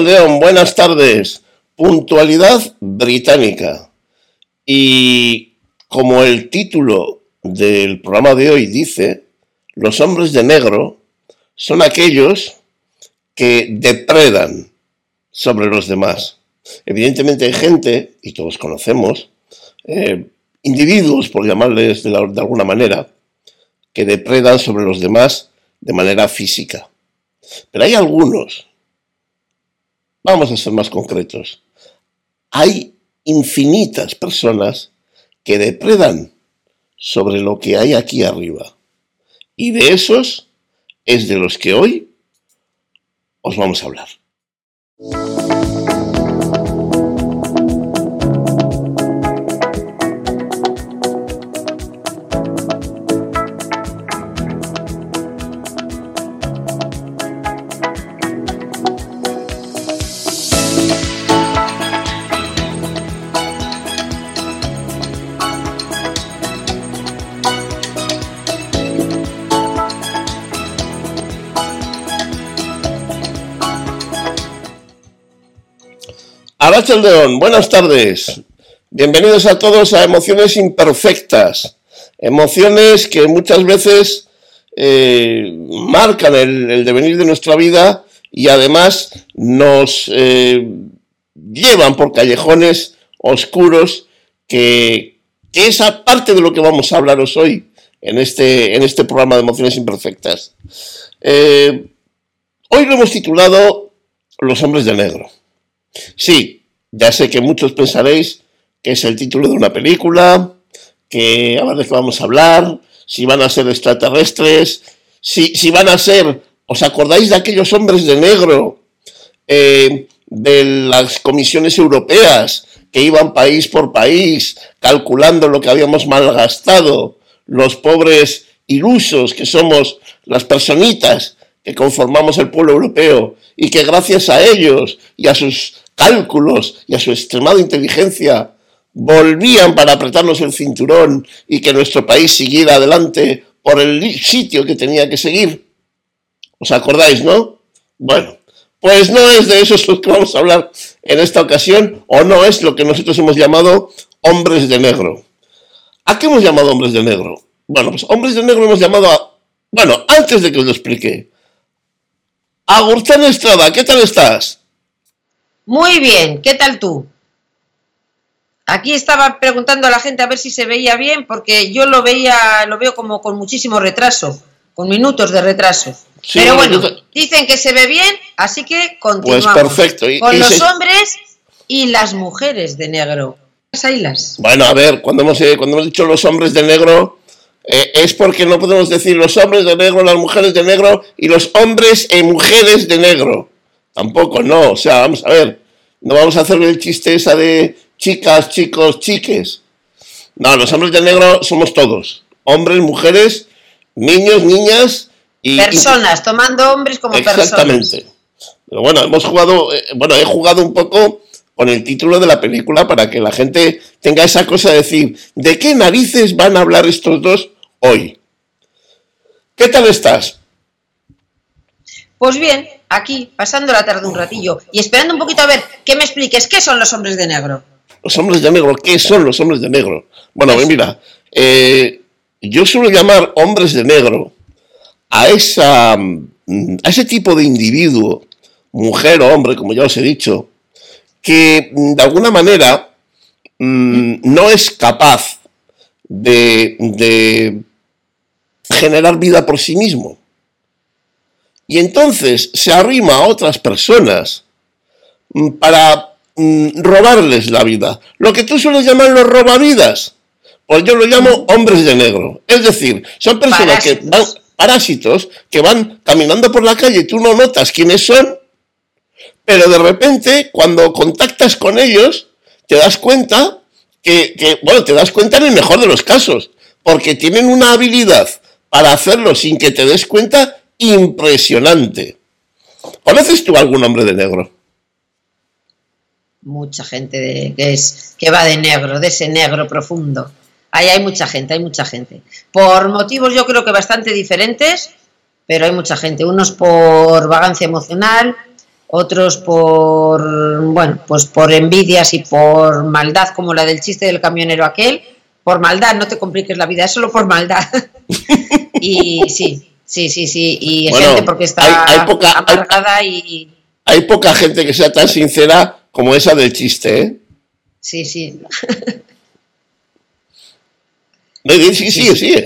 León, buenas tardes. Puntualidad británica. Y como el título del programa de hoy dice, los hombres de negro son aquellos que depredan sobre los demás. Evidentemente hay gente, y todos conocemos, eh, individuos, por llamarles de alguna manera, que depredan sobre los demás de manera física. Pero hay algunos, vamos a ser más concretos, hay infinitas personas que depredan sobre lo que hay aquí arriba. Y de esos es de los que hoy os vamos a hablar. Rachel León, buenas tardes. Bienvenidos a todos a Emociones Imperfectas. Emociones que muchas veces eh, marcan el, devenir de nuestra vida y además nos eh, llevan por callejones oscuros que, que es parte de lo que vamos a hablaros hoy en este, en este programa de Emociones Imperfectas. Eh, hoy lo hemos titulado Los hombres de negro. Sí, ya sé que muchos pensaréis que es el título de una película, que a ver de qué vamos a hablar, si van a ser extraterrestres, si, si van a ser, ¿os acordáis de aquellos hombres de negro eh, de las comisiones europeas que iban país por país calculando lo que habíamos malgastado, los pobres ilusos que somos las personitas que conformamos el pueblo europeo y que gracias a ellos y a sus cálculos y a su extremada inteligencia volvían para apretarnos el cinturón y que nuestro país siguiera adelante por el sitio que tenía que seguir. ¿Os acordáis, no? Bueno, pues no es de eso que vamos a hablar en esta ocasión, o no es lo que nosotros hemos llamado hombres de negro. ¿A qué hemos llamado hombres de negro? Bueno, pues hombres de negro hemos llamado a... Bueno, antes de que os lo explique. Agustín Estrada, ¿qué tal estás? Muy bien, ¿qué tal tú? Aquí estaba preguntando a la gente a ver si se veía bien, porque yo lo veía, lo veo como con muchísimo retraso, con minutos de retraso. Pero bueno, dicen que se ve bien, así que continuamos. Pues perfecto. con los hombres y las mujeres de negro. Las bueno, a ver, cuando hemos, eh, cuando hemos dicho los hombres de negro, eh, es porque no podemos decir los hombres de negro, las mujeres de negro y los hombres y mujeres de negro. Tampoco, no. O sea, vamos a ver. No vamos a hacer el chiste esa de chicas, chicos, chiques. No, los hombres de negro somos todos. Hombres, mujeres, niños, niñas y... Personas, tomando hombres como personas. Exactamente. Pero bueno, hemos jugado, eh, bueno, he jugado un poco con el título de la película para que la gente tenga esa cosa de decir, ¿de qué narices van a hablar estos dos hoy? ¿Qué tal estás? Pues bien, aquí, pasando la tarde un ratillo y esperando un poquito a ver que me expliques qué son los hombres de negro. Los hombres de negro, ¿qué son los hombres de negro? Bueno, mira, eh, yo suelo llamar hombres de negro a, esa, mm, a ese tipo de individuo, mujer o hombre, como ya os he dicho, que mm, de alguna manera mm, no es capaz de, de generar vida por sí mismo y entonces se arrima a otras personas mm, para mm, robarles la vida. Lo que tú sueles llamar los robavidas, pues yo lo llamo hombres de negro. Es decir, son personas que van, parásitos, que van caminando por la calle y tú no notas quiénes son, pero de repente cuando contactas con ellos, te das cuenta que, que, bueno, te das cuenta en el mejor de los casos, porque tienen una habilidad para hacerlo sin que te des cuenta impresionante. ¿Conoces tú algún hombre de negro? Mucha gente de, que, es, que va de negro, de ese negro profundo. Ahí hay mucha gente, hay mucha gente. Por motivos yo creo que bastante diferentes, pero hay mucha gente. Unos por vagancia emocional, otros por, bueno, pues por envidias y por maldad, como la del chiste del camionero aquel. Por maldad, no te compliques la vida, es solo por maldad. y sí, sí, sí, sí. Y gente porque está hay, poca, amargada y... Hay poca gente que sea tan sincera como esa del chiste, ¿eh? Sí, sí. sí, sí, sí.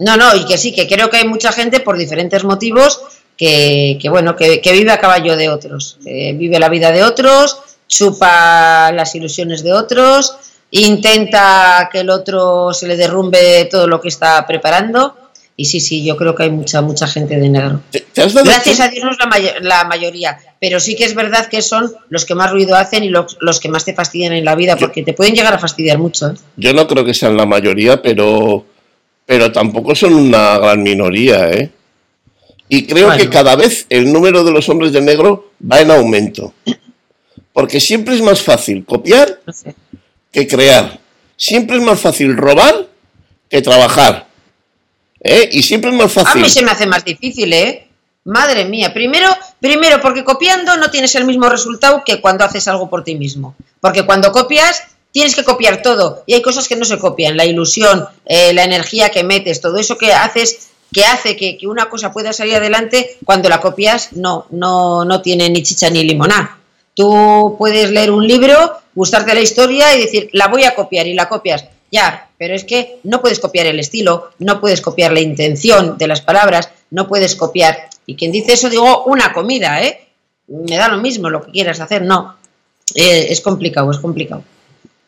No, no, y que sí, que creo que hay mucha gente por diferentes motivos que, bueno, que, vive a caballo de otros, vive la vida de otros, chupa las ilusiones de otros, intenta que el otro se le derrumbe todo lo que está preparando. Y sí, sí, yo creo que hay mucha, mucha gente de negro. Gracias a Dios no es la, la, mayoría, pero sí que es verdad que son los que más ruido hacen y los, que más te fastidian en la vida, porque te pueden llegar a fastidiar mucho. ¿eh? Yo no creo que sean la mayoría, pero, pero tampoco son una gran minoría, ¿eh? Y creo que cada vez el número de los hombres de negro va en aumento. Porque siempre es más fácil copiar que crear. Siempre es más fácil robar que trabajar. ¿Eh? Y siempre es más fácil. A mí se me hace más difícil, ¿eh? Madre mía. Primero, primero, porque copiando no tienes el mismo resultado que cuando haces algo por ti mismo. Porque cuando copias, tienes que copiar todo. Y hay cosas que no se copian. La ilusión, eh, la energía que metes, todo eso que haces que hace que, una cosa pueda salir adelante, cuando la copias no, no, no tiene ni chicha ni limonada. Tú puedes leer un libro, gustarte la historia y decir, la voy a copiar y la copias. Ya, pero es que no puedes copiar el estilo, no puedes copiar la intención de las palabras, no puedes copiar. Y quien dice eso, digo, una comida, ¿eh? Me da lo mismo lo que quieras hacer, no. Eh, es complicado, es complicado.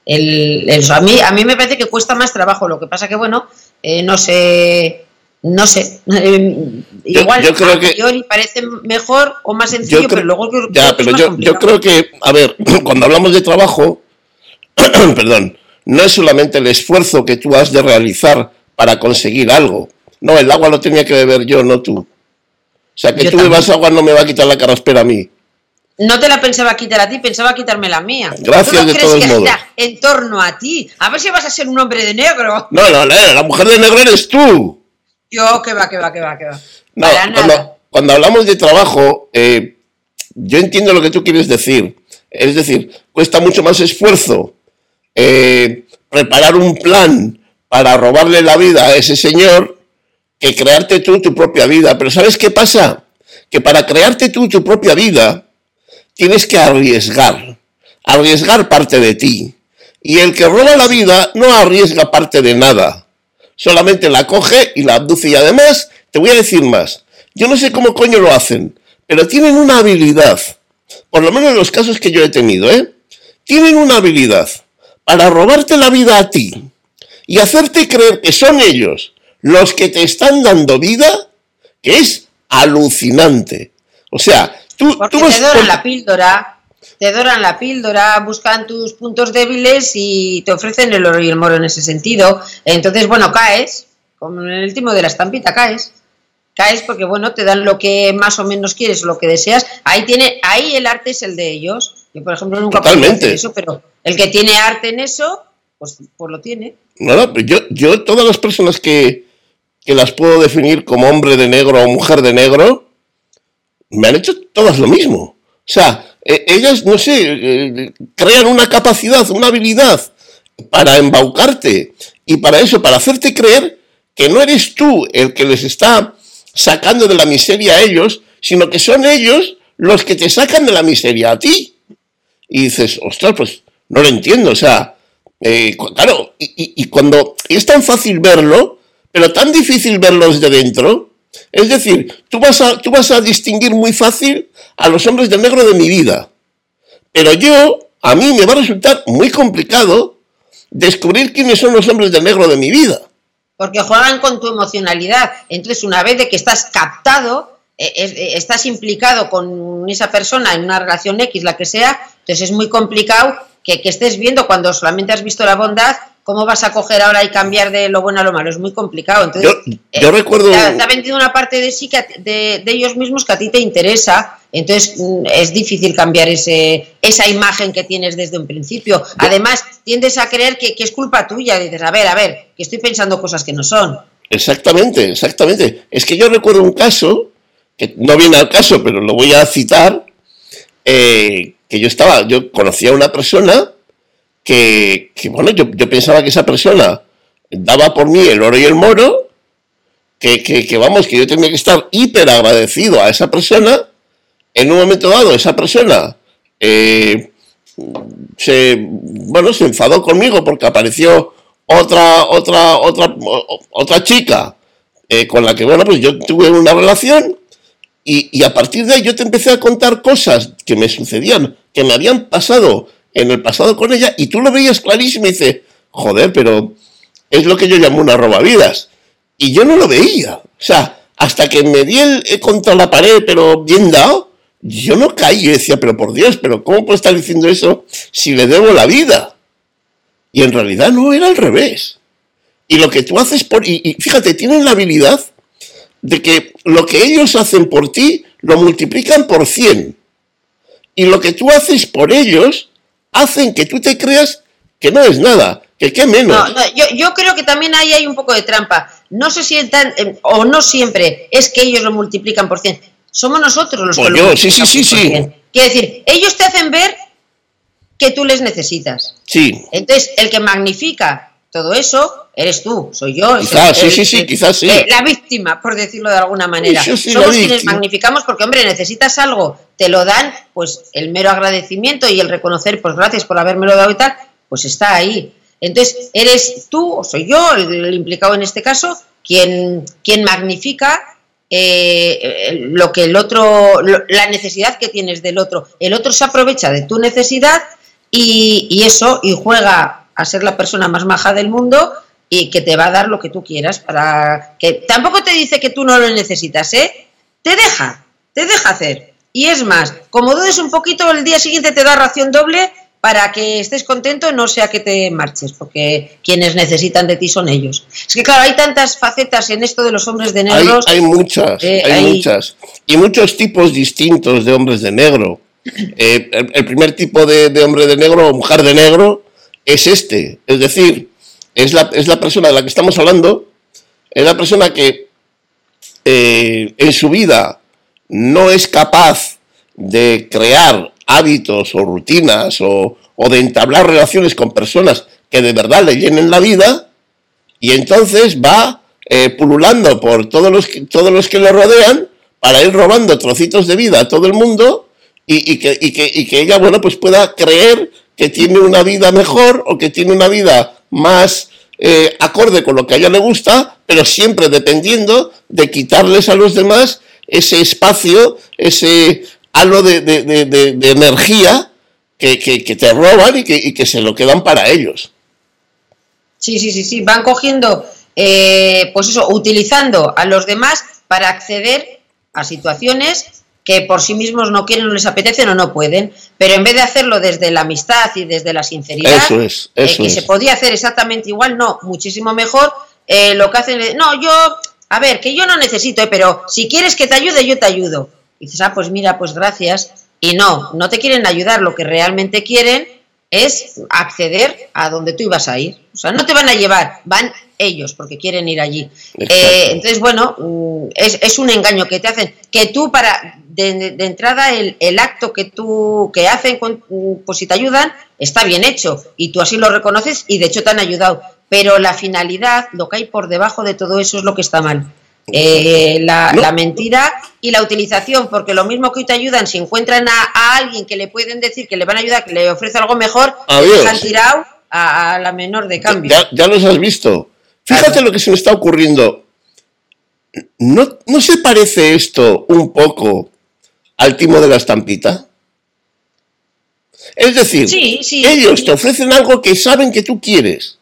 El, a, mí, a mí me parece que cuesta más trabajo, lo que pasa que, bueno, eh, no sé no sé, eh, igual yo, creo que, parece mejor o más sencillo, pero luego ya, pero yo, yo creo que, a ver, cuando hablamos de trabajo, perdón, no es solamente el esfuerzo que tú has de realizar para conseguir algo. No, el agua lo tenía que beber yo, no tú. O sea, que tú bebas agua no me va a quitar la espera a mí. No te la pensaba quitar a ti, pensaba quitarme la mía. Gracias de todos modos. En torno a ti. A ver si vas a ser un hombre de negro. No, no, no, la mujer de negro eres tú. Yo, que va, que va, que va, que va. cuando, hablamos de trabajo, eh, yo entiendo lo que tú quieres decir. Es decir, cuesta mucho más esfuerzo eh, preparar un plan para robarle la vida a ese señor que crearte tú tu propia vida. Pero ¿sabes qué pasa? Que para crearte tú tu propia vida tienes que arriesgar, arriesgar parte de ti. Y el que roba la vida no arriesga parte de nada solamente la coge y la abduce. Y además, te voy a decir más, yo no sé cómo coño lo hacen, pero tienen una habilidad, por lo menos en los casos que yo he tenido, ¿eh? Tienen una habilidad para robarte la vida a ti y hacerte creer que son ellos los que te están dando vida, que es alucinante. O sea, tú, te la píldora te doran la píldora, buscan tus puntos débiles y te ofrecen el oro y el moro en ese sentido. Entonces, bueno, caes, como en el timo de la estampita, caes. Caes porque, bueno, te dan lo que más o menos quieres, lo que deseas. Ahí tiene, ahí el arte es el de ellos. Yo, por ejemplo, nunca hacer eso, pero el que tiene arte en eso, pues, pues lo tiene. No, no, yo, yo todas las personas que, que las puedo definir como hombre de negro o mujer de negro, me han hecho todas lo mismo. O sea, e, ellas, no sé, eh, crean una capacidad, una habilidad para embaucarte y para eso, para hacerte creer que no eres tú el que les está sacando de la miseria a ellos, sino que son ellos los que te sacan de la miseria a ti. Y dices, ostras, pues no lo entiendo, o sea, eh, claro, y, cuando es tan fácil verlo, pero tan difícil verlo desde dentro, es decir, tú vas a, tú vas a distinguir muy fácil a los hombres de negro de mi vida. Pero yo, a mí me va a resultar muy complicado descubrir quiénes son los hombres de negro de mi vida. Porque juegan con tu emocionalidad. Entonces, una vez de que estás captado, estás implicado con esa persona en una relación X, la que sea, entonces es muy complicado que, que estés viendo cuando solamente has visto la bondad ¿cómo vas a coger ahora y cambiar de lo bueno a lo malo? Es muy complicado. Entonces, yo, eh, recuerdo... Te ha, vendido una parte de sí que de, ellos mismos que a ti te interesa, entonces mm, es difícil cambiar ese, esa imagen que tienes desde un principio. Además, tiendes a creer que, es culpa tuya. Dices, a ver, a ver, que estoy pensando cosas que no son. Exactamente, exactamente. Es que yo recuerdo un caso, que no viene al caso, pero lo voy a citar, eh, que yo estaba, yo conocía a una persona que, bueno, yo, pensaba que esa persona daba por mí el oro y el moro, que, que, vamos, que yo tenía que estar hiper agradecido a esa persona, en un momento dado esa persona eh, se, bueno, se enfadó conmigo porque apareció otra, otra, otra, otra chica eh, con la que, bueno, pues yo tuve una relación y, a partir de ahí yo te empecé a contar cosas que me sucedían, que me habían pasado en el pasado con ella y tú lo veías clarísimo y dices, joder, pero es lo que yo llamo una robavidas. Y yo no lo veía. O sea, hasta que me di el, contra la pared, pero bien dado, yo no caí y decía, pero por Dios, pero ¿cómo puede estar diciendo eso si le debo la vida? Y en realidad no era al revés. Y lo que tú haces por... Y, fíjate, tienen la habilidad de que lo que ellos hacen por ti lo multiplican por 100. Y lo que tú haces por ellos hacen que tú te creas que no es nada, que qué menos. No, no, yo, yo, creo que también ahí hay un poco de trampa. No se sientan, eh, o no siempre, es que ellos lo multiplican por 100. Somos nosotros los pues que lo sí, sí, sí, sí. Quiere decir, ellos te hacen ver que tú les necesitas. Sí. Entonces, el que magnifica todo eso eres tú, soy yo. Quizás, sí, sí, sí, quizás sí. Eh, la víctima, por decirlo de alguna manera. Somos quienes magnificamos porque, hombre, necesitas algo, te lo dan, pues el mero agradecimiento y el reconocer, pues gracias por habérmelo dado y tal, pues está ahí. Entonces, eres tú, o soy yo, el, implicado en este caso, quien, quien magnifica eh, lo que el otro, la necesidad que tienes del otro. El otro se aprovecha de tu necesidad y, eso, y juega a ser la persona más maja del mundo y que te va a dar lo que tú quieras para que tampoco te dice que tú no lo necesitas, ¿eh? Te deja, te deja hacer. Y es más, como dudes un poquito, el día siguiente te da ración doble para que estés contento, no sea que te marches, porque quienes necesitan de ti son ellos. Es que claro, hay tantas facetas en esto de los hombres de negro. Hay, muchas, eh, hay, muchas. Y muchos tipos distintos de hombres de negro. Eh, el, primer tipo de, hombre de negro o mujer de negro es este. Es decir, es la, es la persona de la que estamos hablando, es la persona que eh, en su vida no es capaz de crear hábitos o rutinas o, de entablar relaciones con personas que de verdad le llenen la vida y entonces va eh, pululando por todos los, que, todos los que le rodean para ir robando trocitos de vida a todo el mundo y, que, que, ella, bueno, pues pueda creer que tiene una vida mejor o que tiene una vida más eh, acorde con lo que a ella le gusta, pero siempre dependiendo de quitarles a los demás ese espacio, ese halo de, de, energía que, que, te roban y que, y que se lo quedan para ellos. Sí, sí, sí, sí, van cogiendo, eh, pues eso, utilizando a los demás para acceder a situaciones que por sí mismos no quieren, no les apetecen o no pueden, pero en vez de hacerlo desde la amistad y desde la sinceridad, eh, que se podía hacer exactamente igual, no, muchísimo mejor, eh, lo que hacen es, no, yo, a ver, que yo no necesito, eh, pero si quieres que te ayude, yo te ayudo. Y dices, ah, pues mira, pues gracias. Y no, no te quieren ayudar, lo que realmente quieren es acceder a donde tú ibas a ir. O sea, no te van a llevar, van ellos porque quieren ir allí. entonces, bueno, mm, es, es, un engaño que te hacen. Que tú para de, entrada el, el, acto que tú que hacen, pues si te ayudan, está bien hecho y tú así lo reconoces y de hecho te han ayudado. Pero la finalidad, lo que hay por debajo de todo eso es lo que está mal. Eh, la, mentira y la utilización, porque lo mismo que hoy te ayudan, si encuentran a, alguien que le pueden decir que le van a ayudar, que le ofrece algo mejor, se han tirado a, la menor de cambio. Ya, ya los has visto. Fíjate lo que se me está ocurriendo. ¿No, ¿No se parece esto un poco al timo de la estampita? Es decir, ellos te ofrecen algo que saben que tú quieres,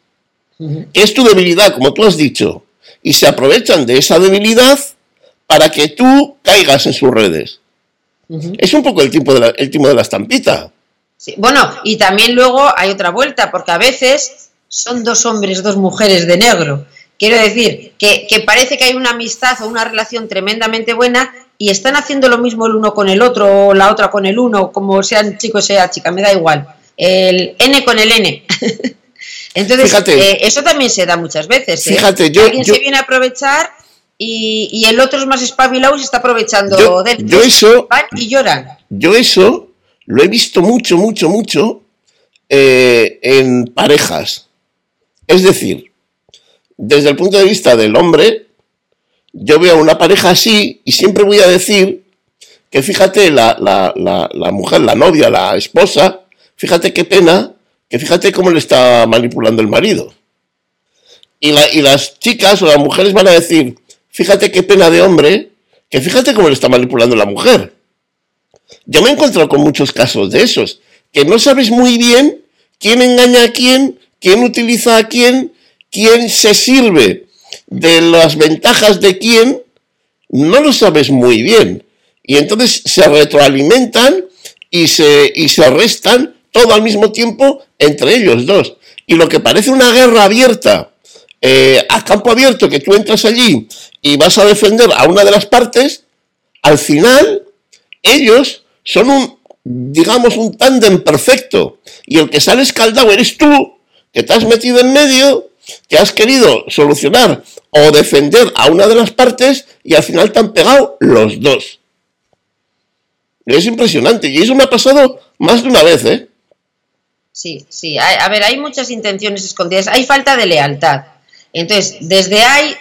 que es tu debilidad, como tú has dicho, y se aprovechan de esa debilidad para que tú caigas en sus redes. Es un poco el, tipo de la, el timo de la estampita. Bueno, y también luego hay otra vuelta, porque a veces son dos hombres, dos mujeres de negro. Quiero decir, que, que parece que hay una amistad o una relación tremendamente buena, y están haciendo lo mismo el uno con el otro o la otra con el uno, como sean chicos, sea chica, me da igual. El N con el N. Entonces, eh, eso también se da muchas veces. ¿eh? Fíjate, yo, Alguien se viene a aprovechar y, el otro es más espabilado y se está aprovechando yo, de Yo eso. y lloran. Yo eso lo he visto mucho, mucho, mucho eh, en parejas. Es decir, desde el punto de vista del hombre, yo veo una pareja así y siempre voy a decir que fíjate, la, la, mujer, la novia, la esposa, fíjate qué pena, que fíjate cómo le está manipulando el marido. Y, y las chicas o las mujeres van a decir, fíjate qué pena de hombre, que fíjate cómo le está manipulando la mujer. Yo me he encontrado con muchos casos de esos, que no sabes muy bien quién engaña a quién, quién utiliza a quién, quién se sirve de las ventajas de quién, no lo sabes muy bien. Y entonces se retroalimentan y se, y se restan todo al mismo tiempo entre ellos dos. Y lo que parece una guerra abierta, eh, a campo abierto, que tú entras allí y vas a defender a una de las partes, al final ellos son un, digamos, un tándem perfecto. Y el que sale escaldado eres tú, que te has metido en medio, que has querido solucionar o defender a una de las partes y al final te han pegado los dos. Es impresionante. Y eso me ha pasado más de una vez, ¿eh? Sí, sí. A, ver, hay muchas intenciones escondidas. Hay falta de lealtad. Entonces, desde ahí,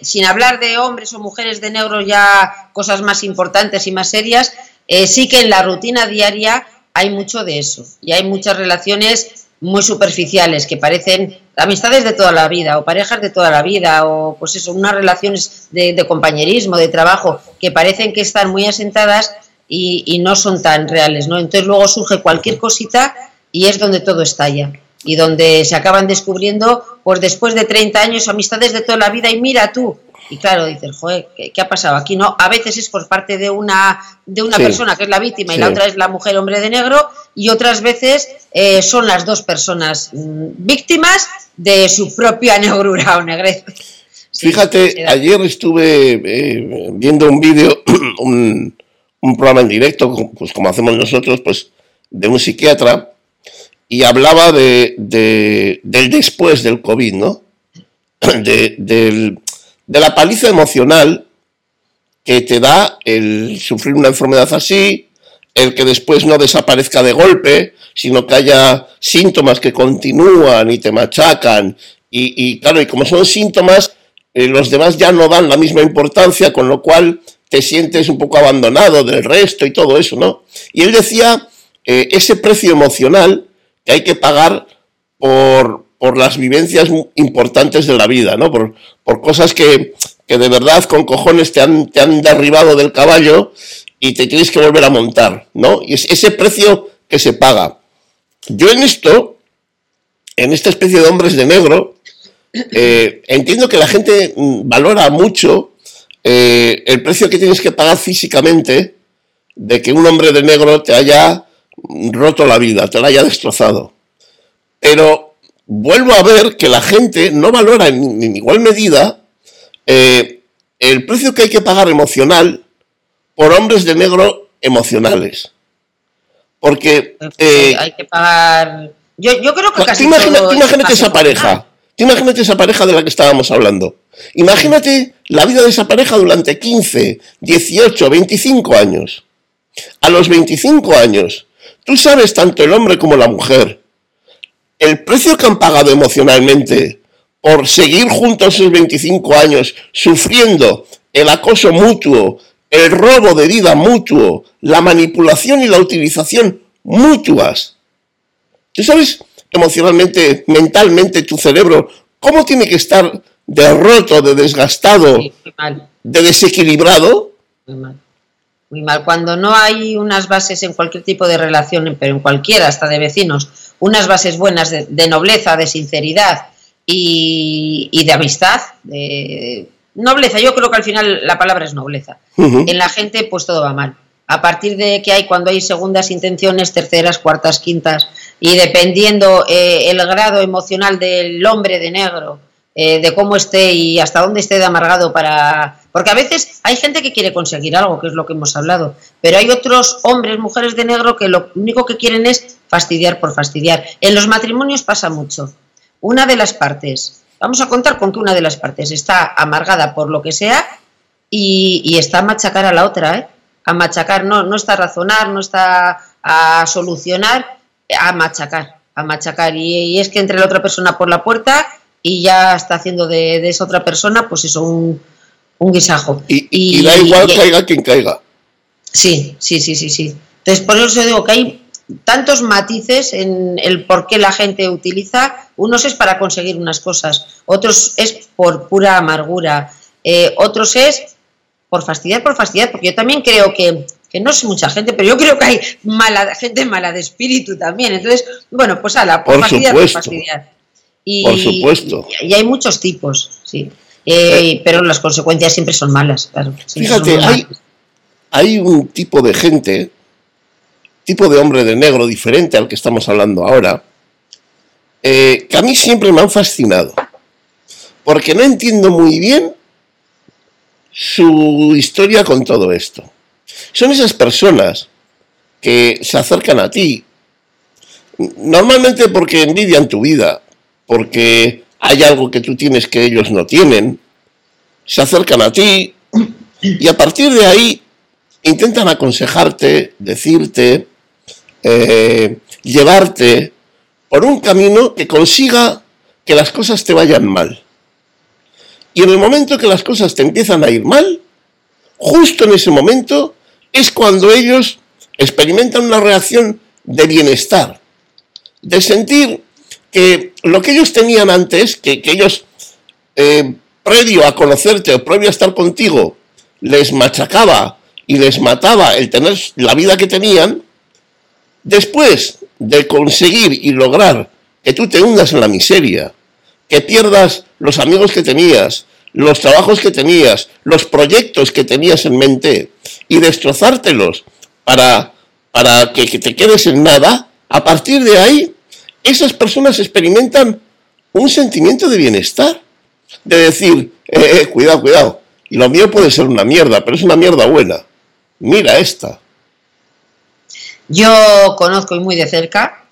sin hablar de hombres o mujeres de negro, ya cosas más importantes y más serias, eh, sí que en la rutina diaria hay mucho de eso y hay muchas relaciones muy superficiales que parecen amistades de toda la vida o parejas de toda la vida o pues eso, unas relaciones de, compañerismo, de trabajo que parecen que están muy asentadas y, y, no son tan reales, ¿no? Entonces luego surge cualquier cosita y es donde todo estalla y donde se acaban descubriendo pues después de 30 años amistades de toda la vida y mira tú, y claro, dices, joder, ¿qué, ha pasado aquí? No, a veces es por parte de una, de una persona que es la víctima y la otra es la mujer hombre de negro, y otras veces eh, son las dos personas mm, víctimas de su propia negrura o. Fíjate, ayer estuve eh, viendo un vídeo, un, programa en directo, pues como hacemos nosotros, pues de un psiquiatra, y hablaba de, del después del COVID, ¿no? del, de la paliza emocional que te da el sufrir una enfermedad así, el que después no desaparezca de golpe, sino que haya síntomas que continúan y te machacan. Y, claro, y como son síntomas, eh, los demás ya no dan la misma importancia, con lo cual te sientes un poco abandonado del resto y todo eso, ¿no? Y él decía eh, ese precio emocional que hay que pagar por, por las vivencias importantes de la vida, ¿no? Por, por cosas que, que, de verdad con cojones te han, te han derribado del caballo y te tienes que volver a montar, ¿no? Y es ese precio que se paga. Yo en esto, en esta especie de hombres de negro, eh, entiendo que la gente mm, valora mucho eh, el precio que tienes que pagar físicamente de que un hombre de negro te haya roto la vida, te la haya destrozado. Pero vuelvo a ver que la gente no valora en, igual medida eh, el precio que hay que pagar emocional por hombres de negro emocionales. Porque... Eh, hay que pagar... Yo, creo que casi... imagínate esa pareja. imagínate esa pareja de la que estábamos hablando. Imagínate la vida de esa pareja durante 15, 18, 25 años. A los 25 años, tú sabes tanto el hombre como la mujer el precio que han pagado emocionalmente por seguir juntos esos 25 años sufriendo el acoso mutuo, el robo de vida mutuo, la manipulación y la utilización mutuas. ¿Tú sabes emocionalmente, mentalmente tu cerebro cómo tiene que estar de roto, de desgastado, de desequilibrado? Muy mal. Muy mal. Cuando no hay unas bases en cualquier tipo de relación, pero en cualquiera, hasta de vecinos, unas bases buenas de, nobleza, de sinceridad y, de amistad, de nobleza, yo creo que al final la palabra es nobleza. En la gente pues todo va mal. A partir de que hay cuando hay segundas intenciones, terceras, cuartas, quintas, y dependiendo eh, el grado emocional del hombre de negro, eh, de cómo esté y hasta dónde esté de amargado para... Porque a veces hay gente que quiere conseguir algo, que es lo que hemos hablado, pero hay otros hombres, mujeres de negro que lo único que quieren es fastidiar por fastidiar. En los matrimonios pasa mucho. Una de las partes, vamos a contar con que una de las partes está amargada por lo que sea y, está a machacar a la otra, ¿eh? A machacar, no, no está a razonar, no está a solucionar, a machacar, a machacar. Y, es que entre la otra persona por la puerta y ya está haciendo de, esa otra persona, pues eso, un, un guisajo. Y, da igual caiga quien caiga. Sí, sí, sí, sí, sí. Entonces, por eso digo que hay tantos matices en el por qué la gente utiliza. Unos es para conseguir unas cosas, otros es por pura amargura, eh, otros es por fastidiar, por fastidiar, porque yo también creo que, que no es mucha gente, pero yo creo que hay mala gente mala de espíritu también. Entonces, bueno, pues ala, por, fastidiar, por fastidiar. Y, por supuesto. Y, hay muchos tipos, sí. Eh, eh. pero las consecuencias siempre son malas, claro. Fíjate, hay, hay un tipo de gente tipo de hombre de negro diferente al que estamos hablando ahora, eh, que a mí siempre me han fascinado, porque no entiendo muy bien su historia con todo esto. Son esas personas que se acercan a ti, normalmente porque envidian tu vida, porque hay algo que tú tienes que ellos no tienen, se acercan a ti y a partir de ahí intentan aconsejarte, decirte, eh, llevarte por un camino que consiga que las cosas te vayan mal. Y en el momento que las cosas te empiezan a ir mal, justo en ese momento es cuando ellos experimentan una reacción de bienestar, de sentir que lo que ellos tenían antes, que, ellos, eh, previo a conocerte o previo a estar contigo, les machacaba y les mataba el tener la vida que tenían, Después de conseguir y lograr que tú te hundas en la miseria, que pierdas los amigos que tenías, los trabajos que tenías, los proyectos que tenías en mente y destrozártelos para, para que, te quedes en nada, a partir de ahí, esas personas experimentan un sentimiento de bienestar, de decir, eh, eh, cuidado, cuidado, lo mío puede ser una mierda, pero es una mierda buena. Mira esta. Yo conozco y muy de cerca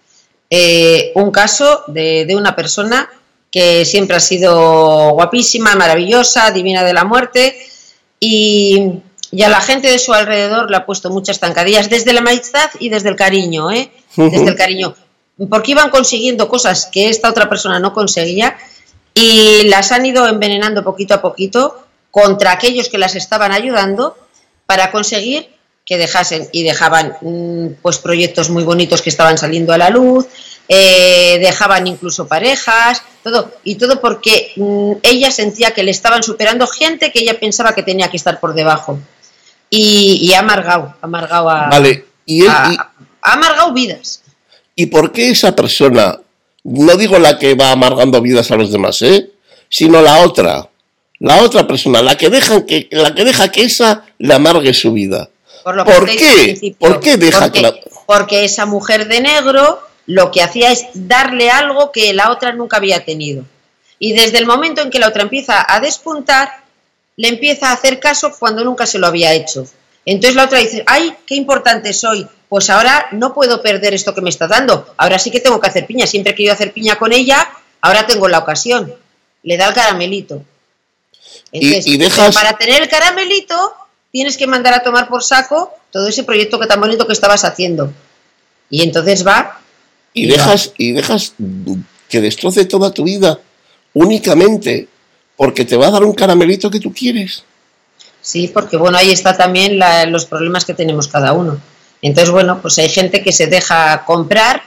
eh, un caso de, una persona que siempre ha sido guapísima, maravillosa, divina de la muerte y, a la gente de su alrededor le ha puesto muchas zancadillas desde la amistad y desde el cariño, ¿eh? desde el cariño, porque iban consiguiendo cosas que esta otra persona no conseguía y las han ido envenenando poquito a poquito contra aquellos que las estaban ayudando para conseguir que dejasen y dejaban mm, pues proyectos muy bonitos que estaban saliendo a la luz, eh, dejaban incluso parejas, todo, y todo porque mm, ella sentía que le estaban superando gente que ella pensaba que tenía que estar por debajo. Y, ha amargado, amargado a, vale. ¿Y, ha amargado vidas. ¿Y por qué esa persona, no digo la que va amargando vidas a los demás, ¿eh? sino la otra, la otra persona, la que, dejan que, la que deja que esa le amargue su vida? Por, qué? ¿Por qué deja porque, Porque esa mujer de negro lo que hacía es darle algo que la otra nunca había tenido. Y desde el momento en que la otra empieza a despuntar, le empieza a hacer caso cuando nunca se lo había hecho. Entonces la otra dice, ay, qué importante soy, pues ahora no puedo perder esto que me está dando, ahora sí que tengo que hacer piña, siempre he querido hacer piña con ella, ahora tengo la ocasión. Le da el caramelito. y, dejas... Para tener el caramelito, tienes que mandar a tomar por saco todo ese proyecto que tan bonito que estabas haciendo. Y entonces va. Y, dejas, y dejas que destroce toda tu vida únicamente porque te va a dar un caramelito que tú quieres. Sí, porque bueno, ahí está también los problemas que tenemos cada uno. Entonces, bueno, pues hay gente que se deja comprar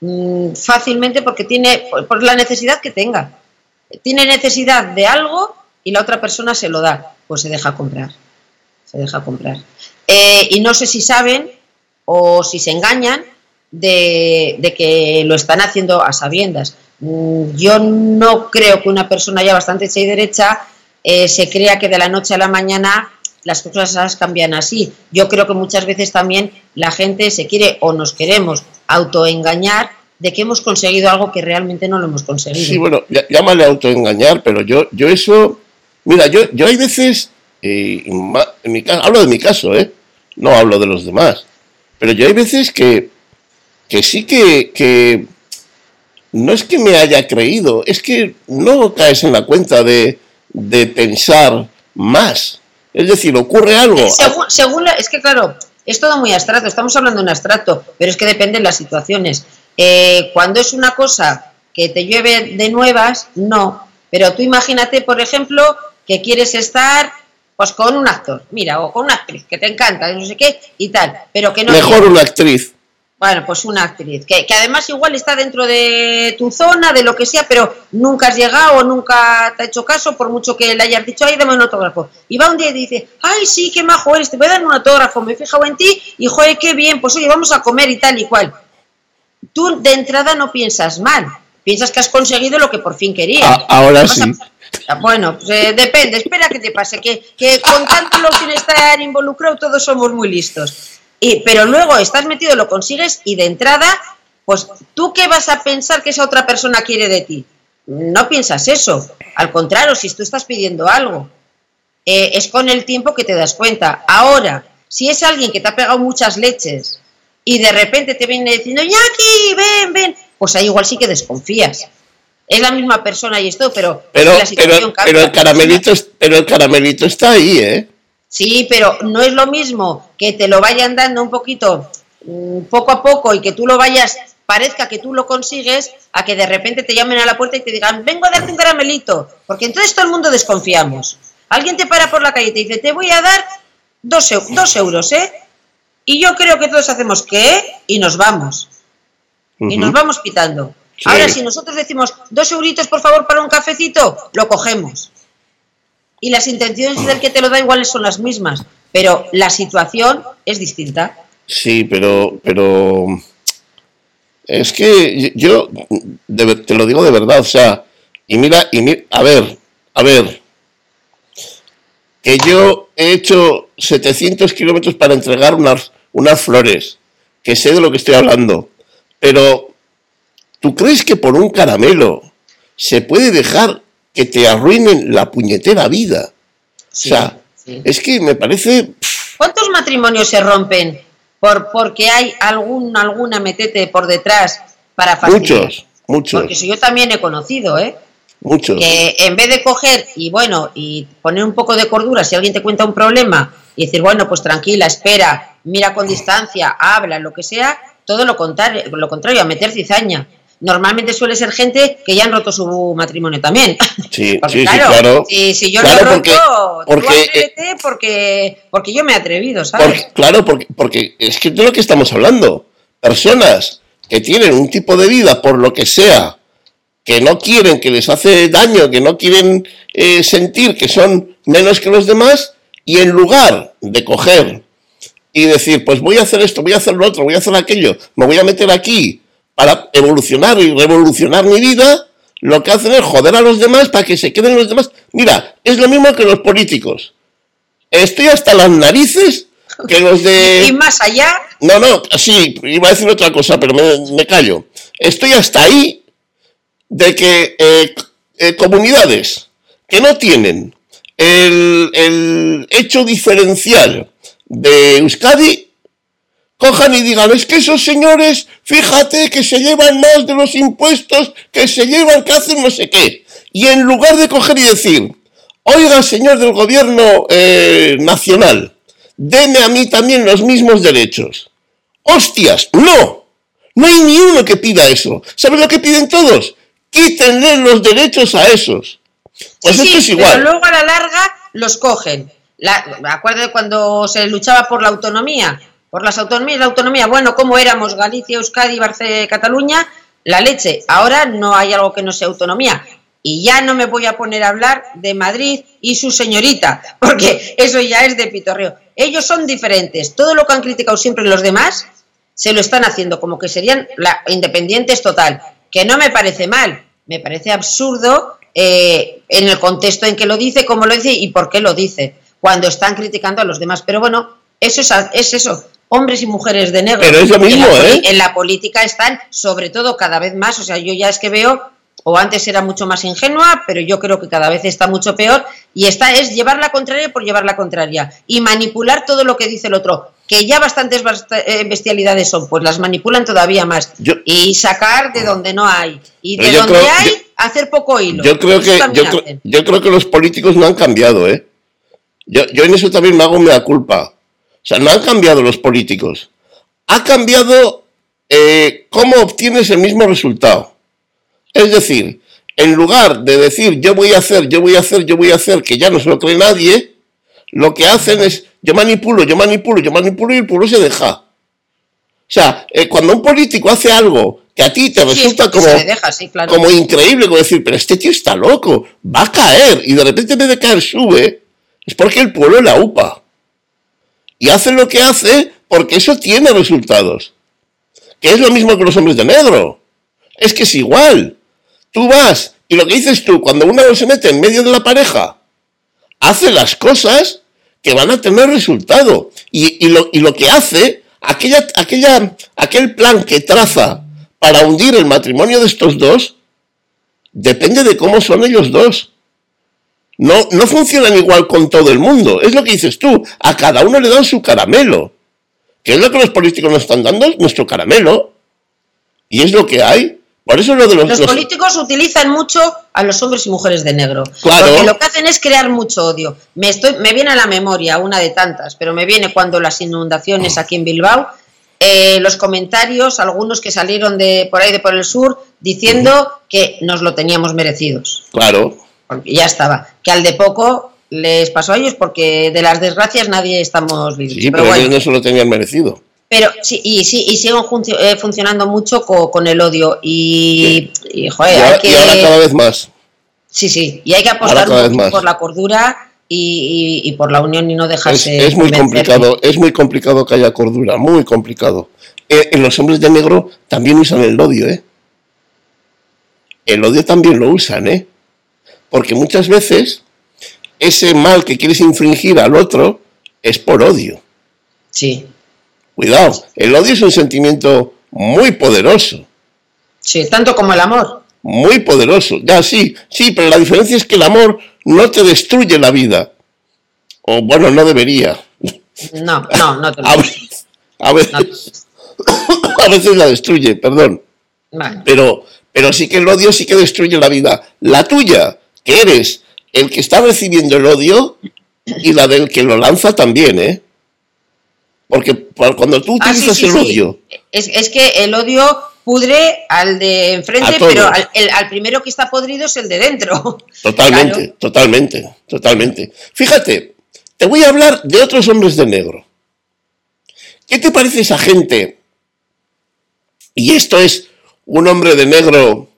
mm, fácilmente porque tiene, por la necesidad que tenga. Tiene necesidad de algo y la otra persona se lo da, pues se deja comprar se deja comprar. Eh, y no sé si saben o si se engañan de, que lo están haciendo a sabiendas. Mm, yo no creo que una persona ya bastante hecha y derecha eh, se crea que de la noche a la mañana las cosas cambian así. Yo creo que muchas veces también la gente se quiere o nos queremos autoengañar de que hemos conseguido algo que realmente no lo hemos conseguido. Sí, bueno, llámale autoengañar, pero yo, yo eso, mira, yo, yo hay veces en mi caso, hablo de mi caso, ¿eh? No hablo de los demás. Pero yo hay veces que, que sí que, que no es que me haya creído, es que no caes en la cuenta de, de pensar más. Es decir, ocurre algo. Según, según es que claro, Es todo muy abstracto, estamos hablando de un abstracto, pero es que depende de las situaciones. Eh, cuando es una cosa que te llueve de nuevas, no. Pero tú imagínate, por ejemplo, que quieres estar pues con un actor, mira, o con una actriz que te encanta, no sé qué, y tal, pero que no... Mejor una actriz. Bueno, pues una actriz, que, además igual está dentro de tu zona, de lo que sea, pero nunca has llegado o nunca te ha hecho caso, por mucho que le hayas dicho, ay, dame un autógrafo. Y va un día y dice, ay, sí, qué majo eres, te voy a dar un autógrafo, me he fijado en ti, y joder, qué bien, pues oye, vamos a comer y tal y cual. Tú de entrada no piensas mal, piensas que has conseguido lo que por fin querías. ahora sí. Bueno, pues, eh, depende, espera que te pase, que, que con tanto lo sin estar involucrado todos somos muy listos. Y, pero luego estás metido, lo consigues y de entrada, pues tú qué vas a pensar que esa otra persona quiere de ti. No piensas eso. Al contrario, si tú estás pidiendo algo, eh, es con el tiempo que te das cuenta. Ahora, si es alguien que te ha pegado muchas leches y de repente te viene diciendo, Jackie, ven, ven, pues ahí igual sí que desconfías. Es la misma persona y esto, pero, pero la situación pero, pero el caramelito, pero el caramelito está ahí, ¿eh? Sí, pero no es lo mismo que te lo vayan dando un poquito mm, poco a poco y que tú lo vayas, parezca que tú lo consigues, a que de repente te llamen a la puerta y te digan, vengo a darte un caramelito, porque entonces todo el mundo desconfiamos. Alguien te para por la calle y te dice, te voy a dar dos, dos euros, ¿eh? Y yo creo que todos hacemos ¿qué? Y nos vamos. Y nos vamos pitando. Ahora, si nosotros decimos dos euritos, por favor, para un cafecito, lo cogemos y las intenciones del que te lo da iguales son las mismas, pero la situación es distinta. Sí, pero, pero es que yo te lo digo de verdad, o sea, y mira, y mira, a ver, a ver, que yo he hecho 700 kilómetros para entregar unas, unas flores, que sé de lo que estoy hablando, pero ¿tú crees que por un caramelo se puede dejar que te arruinen la puñetera vida. o sea, es que me parece... ¿Cuántos matrimonios se rompen por porque hay algún alguna metete por detrás para fastidiar? Muchos, muchos. Porque si yo también he conocido, ¿eh? Muchos. Que en vez de coger y bueno, y poner un poco de cordura, si alguien te cuenta un problema y decir, bueno, pues tranquila, espera, mira con distancia, habla, lo que sea, todo lo contrario, lo contrario, a meter cizaña normalmente suele ser gente que ya han roto su matrimonio también. Sí, sí, claro. Si, yo lo he roto, porque, porque, porque yo me he atrevido, ¿sabes? claro, porque, porque es que de lo que estamos hablando. Personas que tienen un tipo de vida, por lo que sea, que no quieren, que les hace daño, que no quieren eh, sentir que son menos que los demás, y en lugar de coger y decir, pues voy a hacer esto, voy a hacer lo otro, voy a hacer aquello, me voy a meter aquí, para evolucionar y revolucionar mi vida, lo que hacen es joder a los demás para que se queden los demás. Mira, es lo mismo que los políticos. Estoy hasta las narices que los de... ¿Y más allá? No, no, sí, iba a decir otra cosa, pero me, callo. Estoy hasta ahí de que eh, eh, comunidades que no tienen el, el hecho diferencial de Euskadi cojan y digan, es que esos señores, fíjate que se llevan más de los impuestos, que se llevan, que hacen no sé qué. Y en lugar de coger y decir, oiga, señor del gobierno eh, nacional, deme a mí también los mismos derechos. Hostias, no. No hay ni uno que pida eso. ¿Saben lo que piden todos? Quítenle los derechos a esos. Pues esto es igual. Pero luego a la larga los cogen. La, de cuando se luchaba por la autonomía por las autonomías, la autonomía, bueno, como éramos Galicia, Euskadi, Barcelona, Cataluña, la leche. Ahora no hay algo que no sea autonomía. Y ya no me voy a poner a hablar de Madrid y su señorita, porque eso ya es de pitorreo. Ellos son diferentes. Todo lo que han criticado siempre los demás se lo están haciendo, como que serían la, independientes total. Que no me parece mal, me parece absurdo eh, en el contexto en que lo dice, cómo lo dice y por qué lo dice, cuando están criticando a los demás. Pero bueno, eso es, es eso hombres y mujeres de negro. Pero es lo mismo, en la, ¿eh? En la política están, sobre todo, cada vez más. O sea, yo ya es que veo, o antes era mucho más ingenua, pero yo creo que cada vez está mucho peor. Y esta es llevar la contraria por llevar la contraria. Y manipular todo lo que dice el otro. Que ya bastantes eh, bestialidades son, pues las manipulan todavía más. y sacar de donde no hay. Y de donde hay, hacer poco hilo. Yo creo, que, yo, creo que los políticos no han cambiado, ¿eh? Yo, yo en eso también me hago una culpa sea, no han cambiado los políticos. Ha cambiado eh, cómo obtienes el mismo resultado. Es decir, en lugar de decir yo voy a hacer, yo voy a hacer, yo voy a hacer, que ya no se lo cree nadie, lo que hacen es yo manipulo, yo manipulo, yo manipulo y el pueblo se deja. O sea, eh, cuando un político hace algo que a ti te resulta como, como increíble, como decir, pero este tío está loco, va a caer, y de repente en vez de caer sube, es porque el pueblo la upa. Y hace lo que hace porque eso tiene resultados. Que es lo mismo que los hombres de negro. Es que es igual. Tú vas y lo que dices tú, cuando uno se mete en medio de la pareja, hace las cosas que van a tener resultado. Y, lo, y lo, que hace, aquella, aquella, aquel plan que traza para hundir el matrimonio de estos dos, depende de cómo son ellos dos. No, no funcionan igual con todo el mundo. Es lo que dices tú. A cada uno le dan su caramelo. ¿Qué es lo que los políticos nos están dando? Nuestro caramelo. Y es lo que hay. Por eso lo de los, los, políticos utilizan mucho a los hombres y mujeres de negro. Claro. Porque lo que hacen es crear mucho odio. Me, estoy, me viene a la memoria una de tantas, pero me viene cuando las inundaciones aquí en Bilbao eh, los comentarios, algunos que salieron de por ahí de por el sur, diciendo que nos lo teníamos merecidos. Claro. Porque ya estaba. Que al de poco les pasó a ellos porque de las desgracias nadie estamos vivos. Sí, pero, ellos no se lo tenían merecido. Pero sí, y sí, y siguen eh, funcionando mucho con, el odio. Y, joder, y, ahora cada vez más. Sí, sí, y hay que apostar por la cordura y, por la unión y no dejarse. Es, muy complicado, es muy complicado que haya cordura, muy complicado. Eh, en los hombres de negro también usan el odio, ¿eh? El odio también lo usan, ¿eh? Porque muchas veces ese mal que quieres infringir al otro es por odio. Sí. Cuidado, el odio es un sentimiento muy poderoso. Sí, tanto como el amor. Muy poderoso, ya sí, sí, pero la diferencia es que el amor no te destruye la vida. O bueno, no debería. No, no, no te a, veces, a, veces, a veces la destruye, perdón. Pero, pero sí que el odio sí que destruye la vida. La tuya, eres el que está recibiendo el odio y la del que lo lanza también, ¿eh? Porque cuando tú ah, utilizas el odio. Es, es, que el odio pudre al de enfrente, pero al, primero que está podrido es el de dentro. Totalmente, totalmente, totalmente. Fíjate, te voy a hablar de otros hombres de negro. ¿Qué te parece esa gente? Y esto es un hombre de negro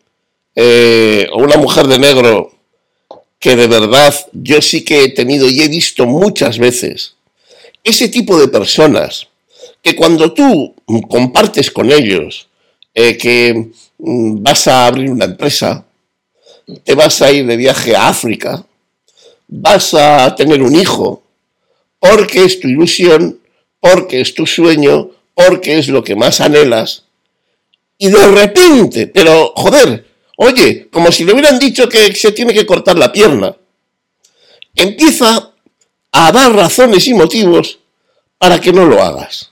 eh, o una mujer de negro que de verdad yo sí que he tenido y he visto muchas veces. Ese tipo de personas que cuando tú compartes con ellos, eh, que mm, vas a abrir una empresa, te vas a ir de viaje a África, vas a tener un hijo, porque es tu ilusión, porque es tu sueño, porque es lo que más anhelas, y de repente, pero joder, oye, como si le hubieran dicho que se tiene que cortar la pierna, empieza a dar razones y motivos para que no lo hagas.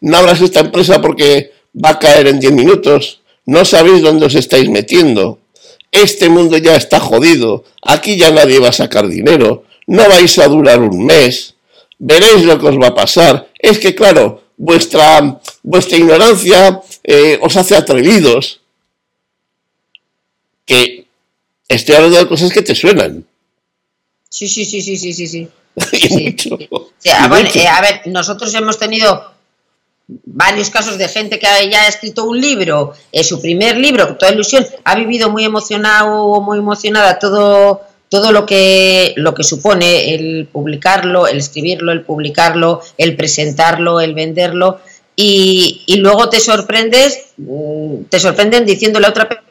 No abras esta empresa porque va a caer en 10 minutos, no sabéis dónde os estáis metiendo, este mundo ya está jodido, aquí ya nadie va a sacar dinero, no vais a durar un mes, veréis lo que os va a pasar. Es que, claro, vuestra, vuestra ignorancia eh, os hace atrevidos. Que estoy hablando de cosas que te suenan. Sí, sí, sí, sí, sí, sí. sí. a, ver, eh, a ver, nosotros hemos tenido varios casos de gente que ya ha escrito un libro, es su primer libro, toda ilusión, ha vivido muy emocionado, muy emocionada todo, todo lo que, lo que supone el publicarlo, el escribirlo, el publicarlo, el presentarlo, el venderlo, y, y luego te sorprendes, mm, te sorprenden diciéndole a otra persona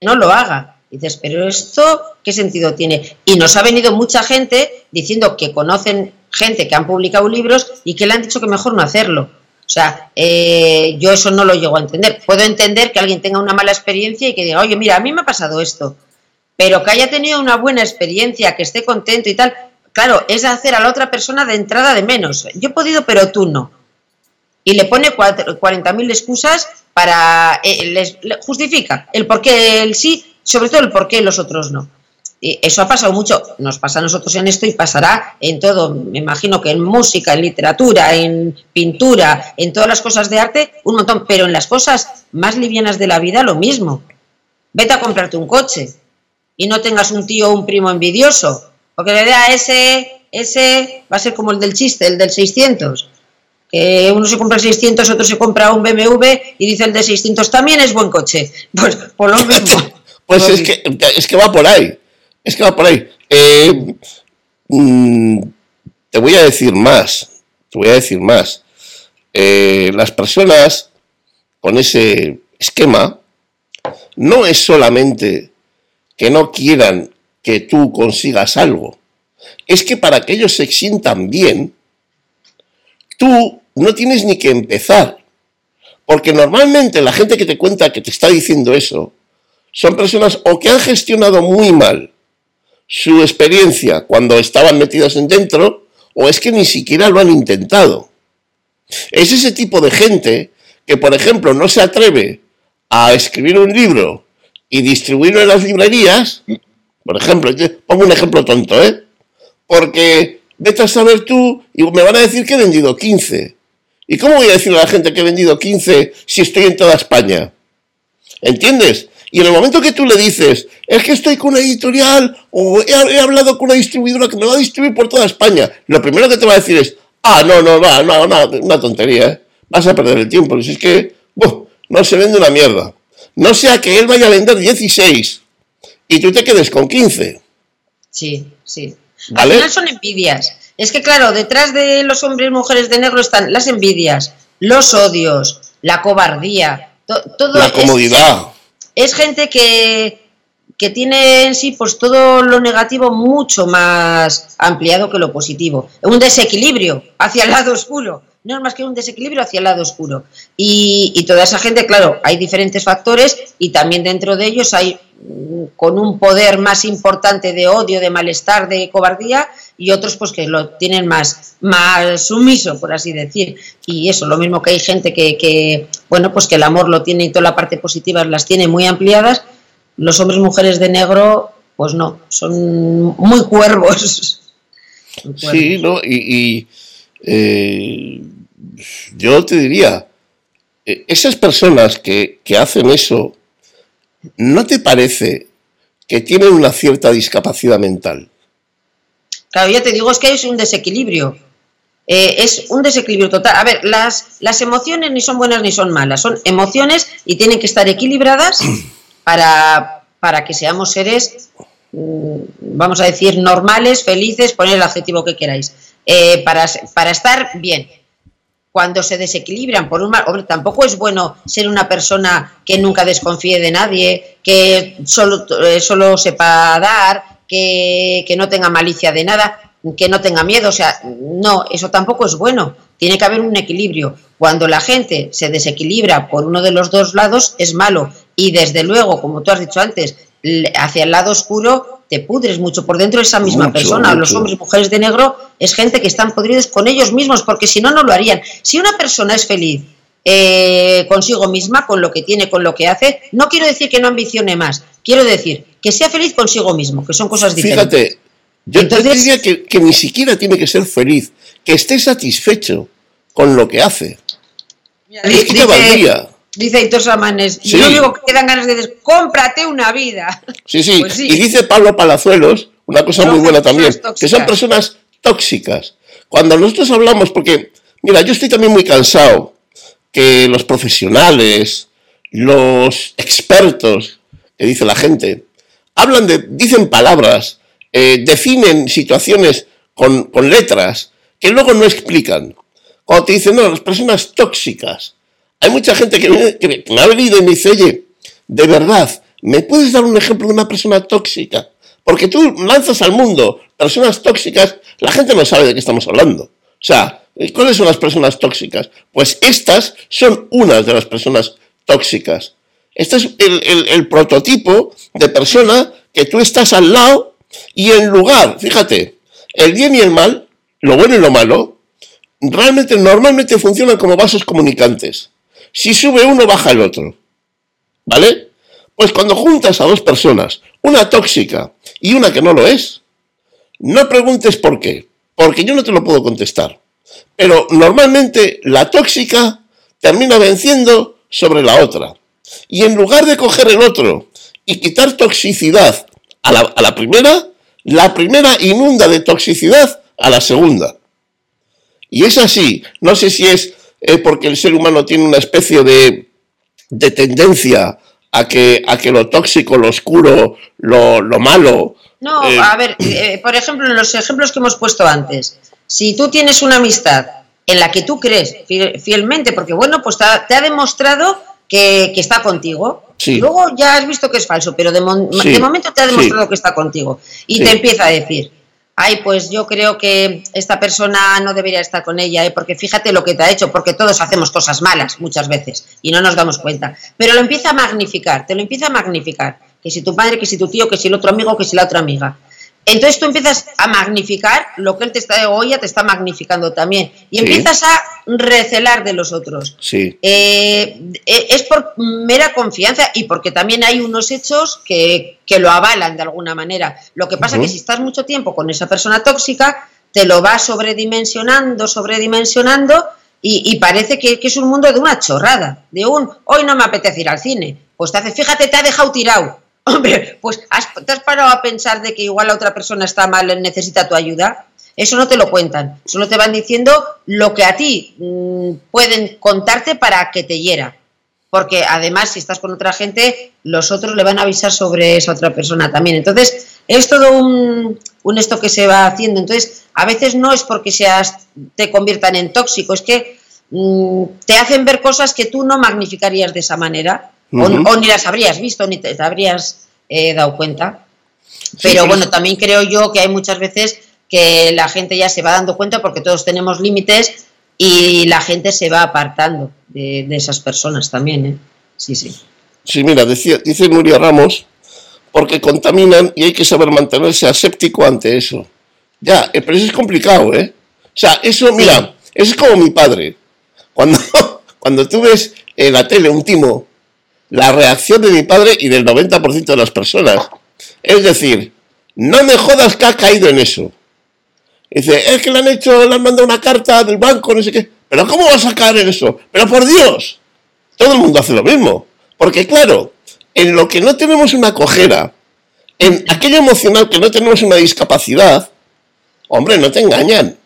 no lo haga. Dices, pero esto, ¿qué sentido tiene? Y nos ha venido mucha gente diciendo que conocen gente que han publicado libros y que le han dicho que mejor no hacerlo o sea, eh, yo eso no lo llego a entender. Puedo entender que alguien tenga una mala experiencia y que diga, oye, mira, a mí me ha pasado esto, pero que haya tenido una buena experiencia, que esté contento y tal, claro, es hacer a la otra persona de entrada de menos. Yo he podido, pero tú no. Y le pone 40.000 excusas para... Eh, les, justifica el por qué él sí, sobre todo el por qué los otros no. Y eso ha pasado mucho, nos pasa a nosotros en esto y pasará en todo, me imagino que en música, en literatura, en pintura, en todas las cosas de arte, un montón, pero en las cosas más livianas de la vida lo mismo. Vete a comprarte un coche y no tengas un tío o un primo envidioso, porque le da ese, ese va a ser como el del chiste, el del 600 que uno se compra el 600, otro se compra un BMW y dice el de 600 también es buen coche. Pues pues es que, es que va por ahí. Es que va por ahí. Eh, mm, te voy a decir más. Te voy a decir más. Eh, las personas con ese esquema no es solamente que no quieran que tú consigas algo. Es que para que ellos se sientan bien, tú no tienes ni que empezar. Porque normalmente la gente que te cuenta que te está diciendo eso son personas o que han gestionado muy mal su experiencia cuando estaban metidas en dentro o es que ni siquiera lo han intentado. Es ese tipo de gente que, por ejemplo, no se atreve a escribir un libro y distribuirlo en las librerías, por ejemplo, pongo un ejemplo tonto, ¿eh? Porque vete a saber tú y me van a decir que he vendido 15. ¿Y cómo voy a decirle a la gente que he vendido 15 si estoy en toda España? ¿Entiendes? Y en el momento que tú le dices, es que estoy con una editorial o he, hablado con una distribuidora que me va a distribuir por toda España, lo primero que te va a decir es, ah, no, no, no, no, no una tontería, ¿eh? vas a perder el tiempo. Si es que, no se vende una mierda. No sea que él vaya a vender 16 y tú te quedes con 15. Sí, sí. Al final son envidias. Es que, claro, detrás de los hombres y mujeres de negro están las envidias, los odios, la cobardía, todo. La comodidad. Es, gente que, que tiene en sí pues todo lo negativo mucho más ampliado que lo positivo. Un desequilibrio hacia el lado oscuro no es más que un desequilibrio hacia el lado oscuro. Y, toda esa gente, claro, hay diferentes factores y también dentro de ellos hay con un poder más importante de odio, de malestar, de cobardía y otros pues que lo tienen más, más sumiso, por así decir. Y eso, lo mismo que hay gente que, que, bueno, pues que el amor lo tiene y toda la parte positiva las tiene muy ampliadas, los hombres y mujeres de negro, pues no, son muy cuervos. Sí, ¿no? y eh, yo te diría, eh, esas personas que, hacen eso, ¿no te parece que tienen una cierta discapacidad mental? Claro, ya te digo, es que es un desequilibrio. Eh, es un desequilibrio total. A ver, las, las emociones ni son buenas ni son malas, son emociones y tienen que estar equilibradas para, para que seamos seres, mm, vamos a decir, normales, felices, poner el adjetivo que queráis. Eh, para, para estar bien. Cuando se desequilibran por un mal, tampoco es bueno ser una persona que nunca desconfíe de nadie, que solo, eh, solo sepa dar, que, que no tenga malicia de nada, que no tenga miedo. O sea, no, eso tampoco es bueno. Tiene que haber un equilibrio. Cuando la gente se desequilibra por uno de los dos lados, es malo. Y desde luego, como tú has dicho antes, hacia el lado oscuro te pudres mucho por dentro de esa misma persona. Los hombres y mujeres de negro es gente que están podridos con ellos mismos, porque si no, no lo harían. Si una persona es feliz eh, consigo misma, con lo que tiene, con lo que hace, no quiero decir que no ambicione más, quiero decir que sea feliz consigo mismo, que son cosas diferentes. Fíjate, yo diría que, ni siquiera tiene que ser feliz, que esté satisfecho con lo que hace. es que valdría. Dice Aitor Samanes, sí. lo único que dan ganas de decir, cómprate una vida. Sí, sí, pues y dice Pablo Palazuelos, una cosa muy buena también, que son personas tóxicas. Cuando nosotros hablamos, porque, mira, yo estoy también muy cansado que los profesionales, los expertos, que dice la gente, hablan de, dicen palabras, eh, definen situaciones con, con letras que luego no explican. Cuando te dicen, no, las personas tóxicas, hay mucha gente que me, ha venido y me dice, oye, de verdad, ¿me puedes dar un ejemplo de una persona tóxica? Porque tú lanzas al mundo personas tóxicas, la gente no sabe de qué estamos hablando. O sea, ¿cuáles son las personas tóxicas? Pues estas son unas de las personas tóxicas. Este es el, el prototipo de persona que tú estás al lado y en lugar, fíjate, el bien y el mal, lo bueno y lo malo, realmente normalmente funcionan como vasos comunicantes. Si sube uno, baja el otro. ¿Vale? Pues cuando juntas a dos personas, una tóxica y una que no lo es, no preguntes por qué, porque yo no te lo puedo contestar. Pero normalmente la tóxica termina venciendo sobre la otra. Y en lugar de coger el otro y quitar toxicidad a la, primera, la primera inunda de toxicidad a la segunda. Y es así. No sé si es eh, porque el ser humano tiene una especie de, de tendencia a que, a que lo tóxico, lo oscuro, lo, lo malo. No, eh, a ver, eh, por ejemplo, en los ejemplos que hemos puesto antes, si tú tienes una amistad en la que tú crees fielmente, porque bueno, pues te ha, demostrado que, está contigo. Luego ya has visto que es falso, pero de, momento te ha demostrado que está contigo. Y te empieza a decir, ay, pues yo creo que esta persona no debería estar con ella, ¿eh? porque fíjate lo que te ha hecho, porque todos hacemos cosas malas muchas veces y no nos damos cuenta. Pero lo empieza a magnificar, te lo empieza a magnificar. Que si tu padre, que si tu tío, que si el otro amigo, que si la otra amiga. Entonces tú empiezas a magnificar lo que él te está, o ella te está magnificando también. Y empiezas a recelar de los otros. Sí. Eh, eh, es por mera confianza y porque también hay unos hechos que, lo avalan de alguna manera. Lo que pasa es que si estás mucho tiempo con esa persona tóxica, te lo va sobredimensionando, sobredimensionando y, parece que, que, es un mundo de una chorrada, de un hoy no me apetece ir al cine. Pues te hace, fíjate, te ha dejado tirado Hombre, pues ¿te has parado a pensar de que igual la otra persona está mal, necesita tu ayuda? Eso no te lo cuentan, solo te van diciendo lo que a ti mm, pueden contarte para que te hiera. Porque además, si estás con otra gente, los otros le van a avisar sobre esa otra persona también. Entonces, es todo un, esto que se va haciendo. Entonces, a veces no es porque seas, te conviertan en tóxico, es que mm, te hacen ver cosas que tú no magnificarías de esa manera o, ni las habrías visto, ni te, habrías eh, dado cuenta. Pero bueno, también creo yo que hay muchas veces que la gente ya se va dando cuenta porque todos tenemos límites y la gente se va apartando de, esas personas también. ¿eh? Sí, sí. Sí, mira, decía, dice Nuria Ramos, porque contaminan y hay que saber mantenerse aséptico ante eso. Ya, eh, pero eso es complicado, ¿eh? O sea, eso, mira, eso es como mi padre. Cuando, cuando tú ves en la tele un timo la reacción de mi padre y del 90% de las personas. Es decir, no me jodas que ha caído en eso. Dice, es que le han hecho, le han mandado una carta del banco, no sé qué. Pero ¿cómo vas a caer en eso? Pero por Dios, todo el mundo hace lo mismo. Porque claro, en lo que no tenemos una cojera, en aquello emocional que no tenemos una discapacidad, hombre, no te engañan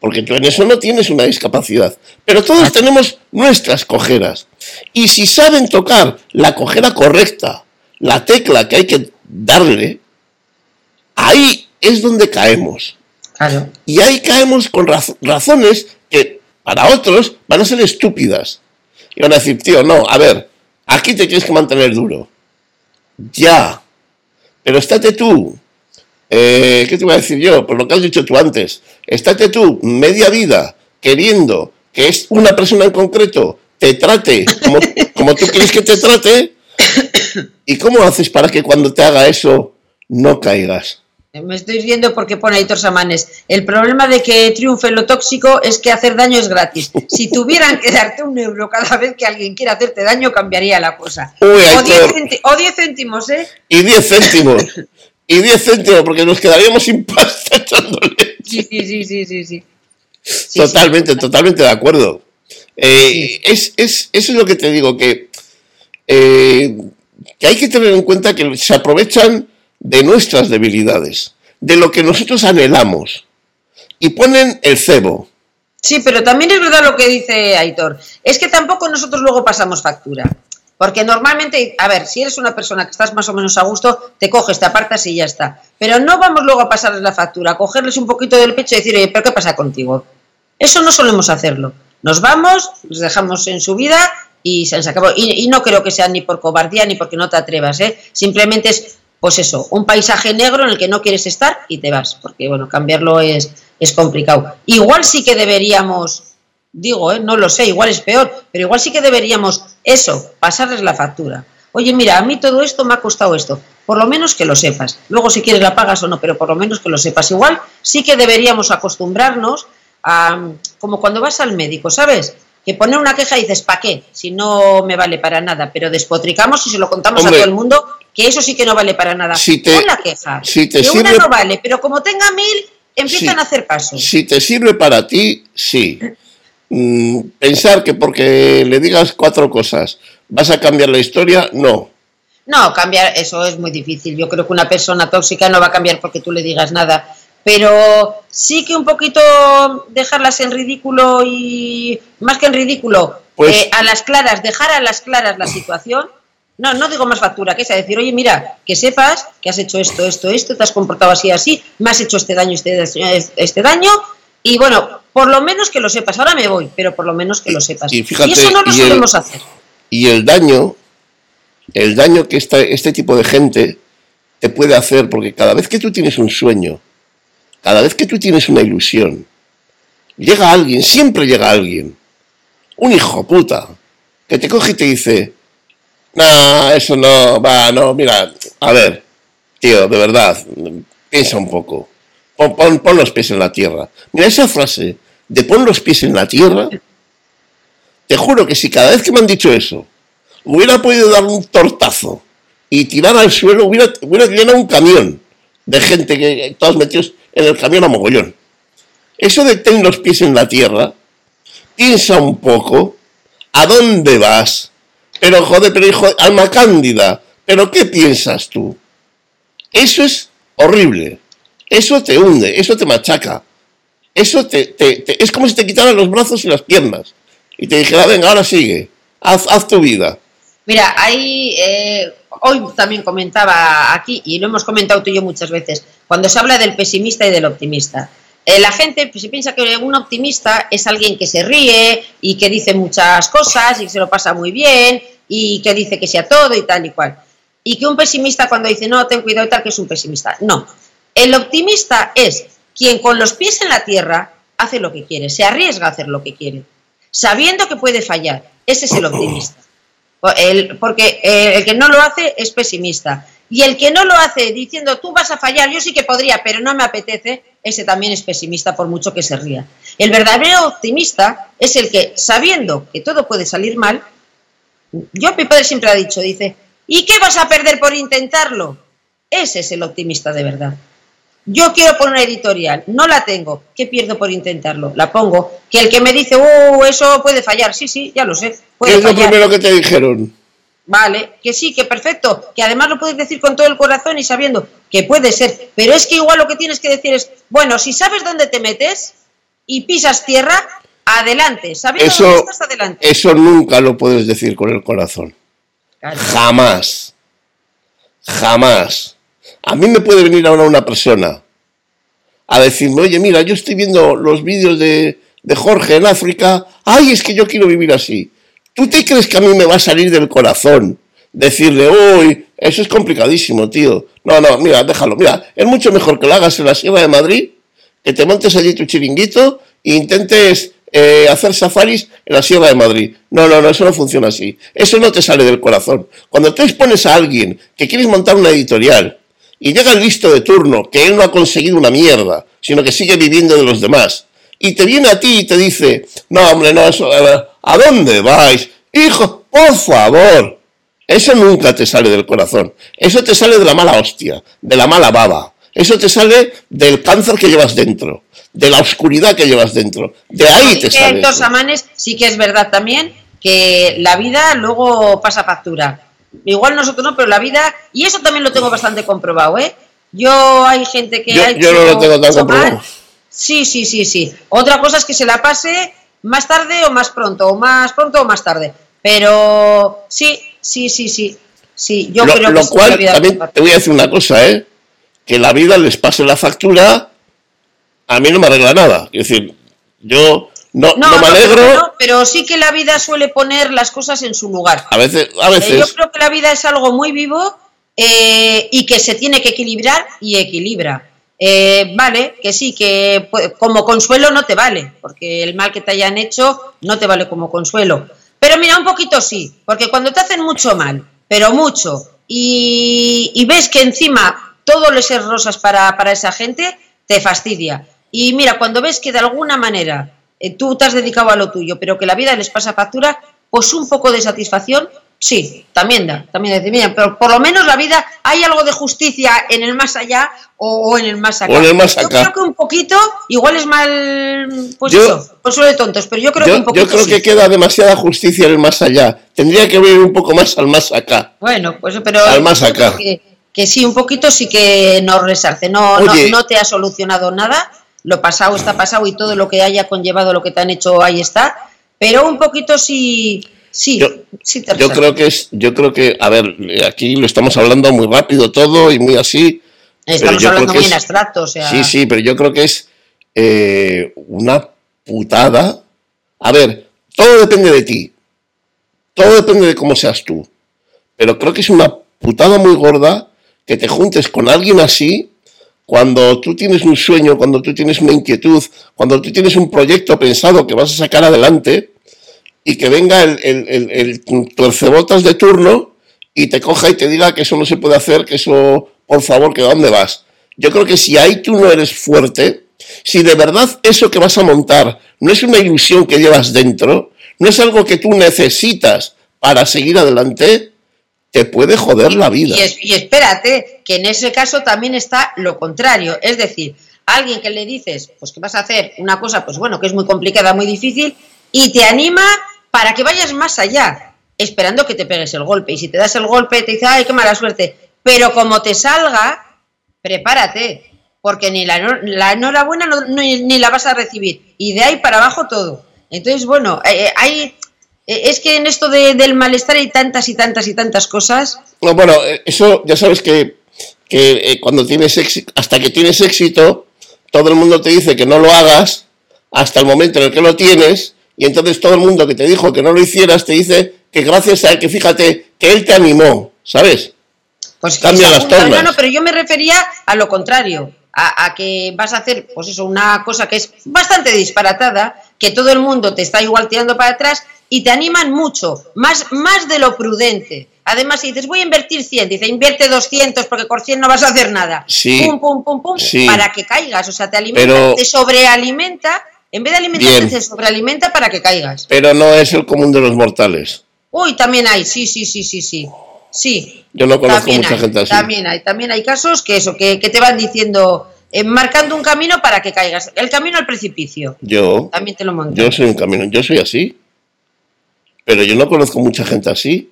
porque tú en eso no tienes una discapacidad. Pero todos tenemos nuestras cojeras. Y si saben tocar la cojera correcta, la tecla que hay que darle, ahí es donde caemos. Y ahí caemos con razones que para otros van a ser estúpidas. Y van a decir, tío, no, a ver, aquí te tienes que mantener duro. Ya. Pero estate tú eh, ¿qué te iba a decir yo? Por lo que has dicho tú antes, estate tú media vida queriendo que es una persona en concreto te trate como, como tú quieres que te trate, ¿y cómo haces para que cuando te haga eso no caigas? Me estoy riendo porque pone Aitor Samanes. El problema de que triunfe lo tóxico es que hacer daño es gratis. Si tuvieran que darte un euro cada vez que alguien quiera hacerte daño, cambiaría la cosa. o 10 céntimos, ¿eh? Y 10 céntimos. y 10 céntimos, porque nos quedaríamos sin pasta echándole. Sí, sí, sí, sí, sí. totalmente, totalmente de acuerdo. Eh, es, es, eso es lo que te digo, que, eh, que hay que tener en cuenta que se aprovechan de nuestras debilidades, de lo que nosotros anhelamos, y ponen el cebo. Sí, pero también es verdad lo que dice Aitor, es que tampoco nosotros luego pasamos factura. Porque normalmente, a ver, si eres una persona que estás más o menos a gusto, te coges, te apartas y ya está. Pero no vamos luego a pasarles la factura, a cogerles un poquito del pecho y decir, oye, ¿pero qué pasa contigo? Eso no solemos hacerlo. Nos vamos, los dejamos en su vida y se acabó. Y, no creo que sea ni por cobardía ni porque no te atrevas, ¿eh? Simplemente es, pues eso, un paisaje negro en el que no quieres estar y te vas. Porque, bueno, cambiarlo es, es complicado. Igual sí que deberíamos digo, ¿eh? no lo sé, igual es peor, pero igual sí que deberíamos eso, pasarles la factura. Oye, mira, a mí todo esto me ha costado esto, por lo menos que lo sepas. Luego si quieres la pagas o no, pero por lo menos que lo sepas. Igual sí que deberíamos acostumbrarnos a, como cuando vas al médico, ¿sabes? que poner una queja y dices, ¿para qué? Si no me vale para nada, pero despotricamos y se lo contamos a todo el mundo, que eso sí que no vale para nada. Si te, la queja. Si te que una no vale, pero como tenga mil, empiezan a hacer pasos. Si te sirve para ti, sí. Mm, pensar que porque le digas cuatro cosas vas a cambiar la historia, no. No, cambiar, eso es muy difícil. Yo creo que una persona tóxica no va a cambiar porque tú le digas nada. Pero sí que un poquito dejarlas en ridículo y más que en ridículo, pues, eh, a las claras, dejar a las claras la situación. No, no digo más factura que es decir, oye, mira, que sepas que has hecho esto, esto, esto, te has comportado así, así, me has hecho este daño, este, este daño, y bueno, por lo menos que lo sepas. Ahora me voy, pero por lo menos que lo sepas. Y, eso no lo solemos hacer. Y el daño, el daño que este tipo de gente te puede hacer, porque cada vez que tú tienes un sueño, cada vez que tú tienes una ilusión, llega alguien, siempre llega alguien, un hijo puta, que te coge y te dice, no, eso no, va, no, mira, a ver, tío, de verdad, piensa un poco, pon, los pies en la tierra. Mira, esa frase de pon los pies en la tierra te juro que si cada vez que me han dicho eso hubiera podido dar un tortazo y tirar al suelo, hubiera llenado un camión de gente que todos metidos en el camión a mogollón. Eso de ten los pies en la tierra, piensa un poco a dónde vas. Pero joder, pero hijo, alma cándida, pero ¿qué piensas tú? Eso es horrible. Eso te hunde, eso te machaca. Eso te, es como si te quitaran los brazos y las piernas y te dijera, venga, ahora sigue, haz, tu vida. Mira, ahí eh, hoy también comentaba aquí, y lo hemos comentado tú y yo muchas veces, cuando se habla del pesimista y del optimista. Eh, la gente pues, se piensa que un optimista es alguien que se ríe y que dice muchas cosas y que se lo pasa muy bien y que dice que sea todo y tal y cual. Y que un pesimista cuando dice, no, ten cuidado y tal, que es un pesimista. No, el optimista es quien con los pies en la tierra hace lo que quiere, se arriesga a hacer lo que quiere sabiendo que puede fallar. Ese es el optimista. Porque eh, el que no lo hace es pesimista. Y el que no lo hace diciendo tú vas a fallar, yo sí que podría, pero no me apetece, ese también es pesimista por mucho que se ría. El verdadero optimista es el que, sabiendo que todo puede salir mal, yo mi padre siempre ha dicho, dice, ¿y qué vas a perder por intentarlo? Ese es el optimista de verdad. Yo quiero poner una editorial, no la tengo. ¿Qué pierdo por intentarlo? La pongo. Que el que me dice, uh, eso puede fallar. Sí, sí, ya lo sé. ¿Qué es lo primero que te dijeron? Vale, que sí, que perfecto. Que además lo puedes decir con todo el corazón y sabiendo que puede ser. Pero es que igual lo que tienes que decir es, bueno, si sabes dónde te metes y pisas tierra, adelante. Sabiendo eso, dónde estás, adelante. Eso nunca lo puedes decir con el corazón. Jamás. Jamás. A mí me puede venir ahora una persona a decirme, oye, mira, yo estoy viendo los vídeos de, Jorge en África, ay, es que yo quiero vivir así. ¿Tú te crees que a mí me va a salir del corazón decirle, uy, eso es complicadísimo, tío? No, no, mira, déjalo, mira, es mucho mejor que lo hagas en la Sierra de Madrid, que te montes allí tu chiringuito e intentes eh, hacer safaris en la Sierra de Madrid. No, no, no, eso no funciona así. Eso no te sale del corazón. Cuando tú expones a alguien que quieres montar una editorial, y llega el listo de turno, que él no ha conseguido una mierda, sino que sigue viviendo de los demás, y te viene a ti y te dice, no, hombre, no, eso, ¿a dónde vais? Hijo, por favor. Eso nunca te sale del corazón. Eso te sale de la mala hostia, de la mala baba. Eso te sale del cáncer que llevas dentro, de la oscuridad que llevas dentro. De ahí te sale. Dos amanes sí que es verdad también que la vida luego pasa factura igual nosotros no, pero la vida, y eso también lo tengo bastante comprobado, ¿eh? Yo hay gente que yo, Yo no lo tengo tan comprobado. Sí, sí, sí, sí. Otra cosa es que se la pase más tarde o más pronto, o más pronto o más tarde. Pero sí, sí, sí, sí. Sí, yo creo lo cual, también te voy a decir una cosa, ¿eh? Que la vida les pase la factura, a mí no me arregla nada. Es decir, yo no, no, me alegro. pero sí que la vida suele poner las cosas en su lugar. A veces, a veces. yo creo que la vida es algo muy vivo eh, y que se tiene que equilibrar y equilibra. Eh, vale, que sí, que como consuelo no te vale, porque el mal que te hayan hecho no te vale como consuelo. Pero mira, un poquito sí, porque cuando te hacen mucho mal, pero mucho, y, y ves que encima todo les es rosas para, para esa gente, te fastidia. Y mira, cuando ves que de alguna manera eh, tú te has dedicado a lo tuyo, pero que la vida les pasa factura, pues un poco de satisfacción Sí, también da, también da, pero por lo menos la vida, hay algo de justicia en el más allá o, en el más acá. O en el más acá. Yo creo que un poquito, igual es mal, pues eso, pues de tontos, pero yo creo que un poquito Yo creo que queda demasiada justicia en el más allá. Tendría que ver un poco más al más acá. Bueno, pues pero... Al más acá. Que, sí, un poquito sí que nos resarce. No, no, no te ha solucionado nada, lo pasado está pasado y todo lo que haya conllevado lo que te han hecho ahí está, pero un poquito sí Sí, yo, sí yo creo que es, yo creo que, a ver, aquí lo estamos hablando muy rápido todo y muy así. Estamos hablando muy en abstracto, o sea. Sí, sí, pero yo creo que es eh, una putada. A ver, todo depende de ti. Todo depende de cómo seas tú. Pero creo que es una putada muy gorda que te juntes con alguien así cuando tú tienes un sueño, cuando tú tienes una inquietud, cuando tú tienes un proyecto pensado que vas a sacar adelante y que venga el, el, el, tuercebotas de turno y te coja y te diga que eso no se puede hacer, que eso, por favor, que dónde vas. Yo creo que si ahí tú no eres fuerte, si de verdad eso que vas a montar no es una ilusión que llevas dentro, no es algo que tú necesitas para seguir adelante, te puede joder la vida. Y, y, espérate, que en ese caso también está lo contrario. Es decir, alguien que le dices, pues que vas a hacer una cosa, pues bueno, que es muy complicada, muy difícil, y te anima para que vayas más allá, esperando que te pegues el golpe. Y si te das el golpe, te dice, ay, qué mala suerte. Pero como te salga, prepárate, porque ni la, la enhorabuena ni, la vas a recibir. Y de ahí para abajo todo. Entonces, bueno, eh, eh, hay... Eh, es que en esto del malestar hay tantas y tantas y tantas cosas. No, bueno, eso ya sabes que, que cuando tienes éxito, hasta que tienes éxito, todo el mundo te dice que no lo hagas hasta el momento en el que lo tienes y entonces todo el mundo que te dijo que no lo hicieras te dice que gracias a él, que fíjate, que él te animó, ¿sabes? Pues Cambia las tornas. No, pero yo me refería a lo contrario, a, que vas a hacer, pues eso, una cosa que es bastante disparatada, que todo el mundo te está igual tirando para atrás y te animan mucho, más, más de lo prudente. Además, si dices, voy a invertir 100, dice, invierte 200 porque por 100 no vas a hacer nada. Sí. Pum, pum, pum, pum, para que caigas. O sea, te alimenta, te sobrealimenta en vez de alimentarte, se sobrealimenta para que caigas. Pero no es el común de los mortales. Uy, también hay, sí, sí, sí, sí, sí. Sí. Yo no conozco mucha gente así. También hay, también hay casos que eso, que, te van diciendo, eh, marcando un camino para que caigas. El camino al precipicio. Yo. También te lo monto. Yo soy un camino, yo soy así. Pero yo no conozco mucha gente así.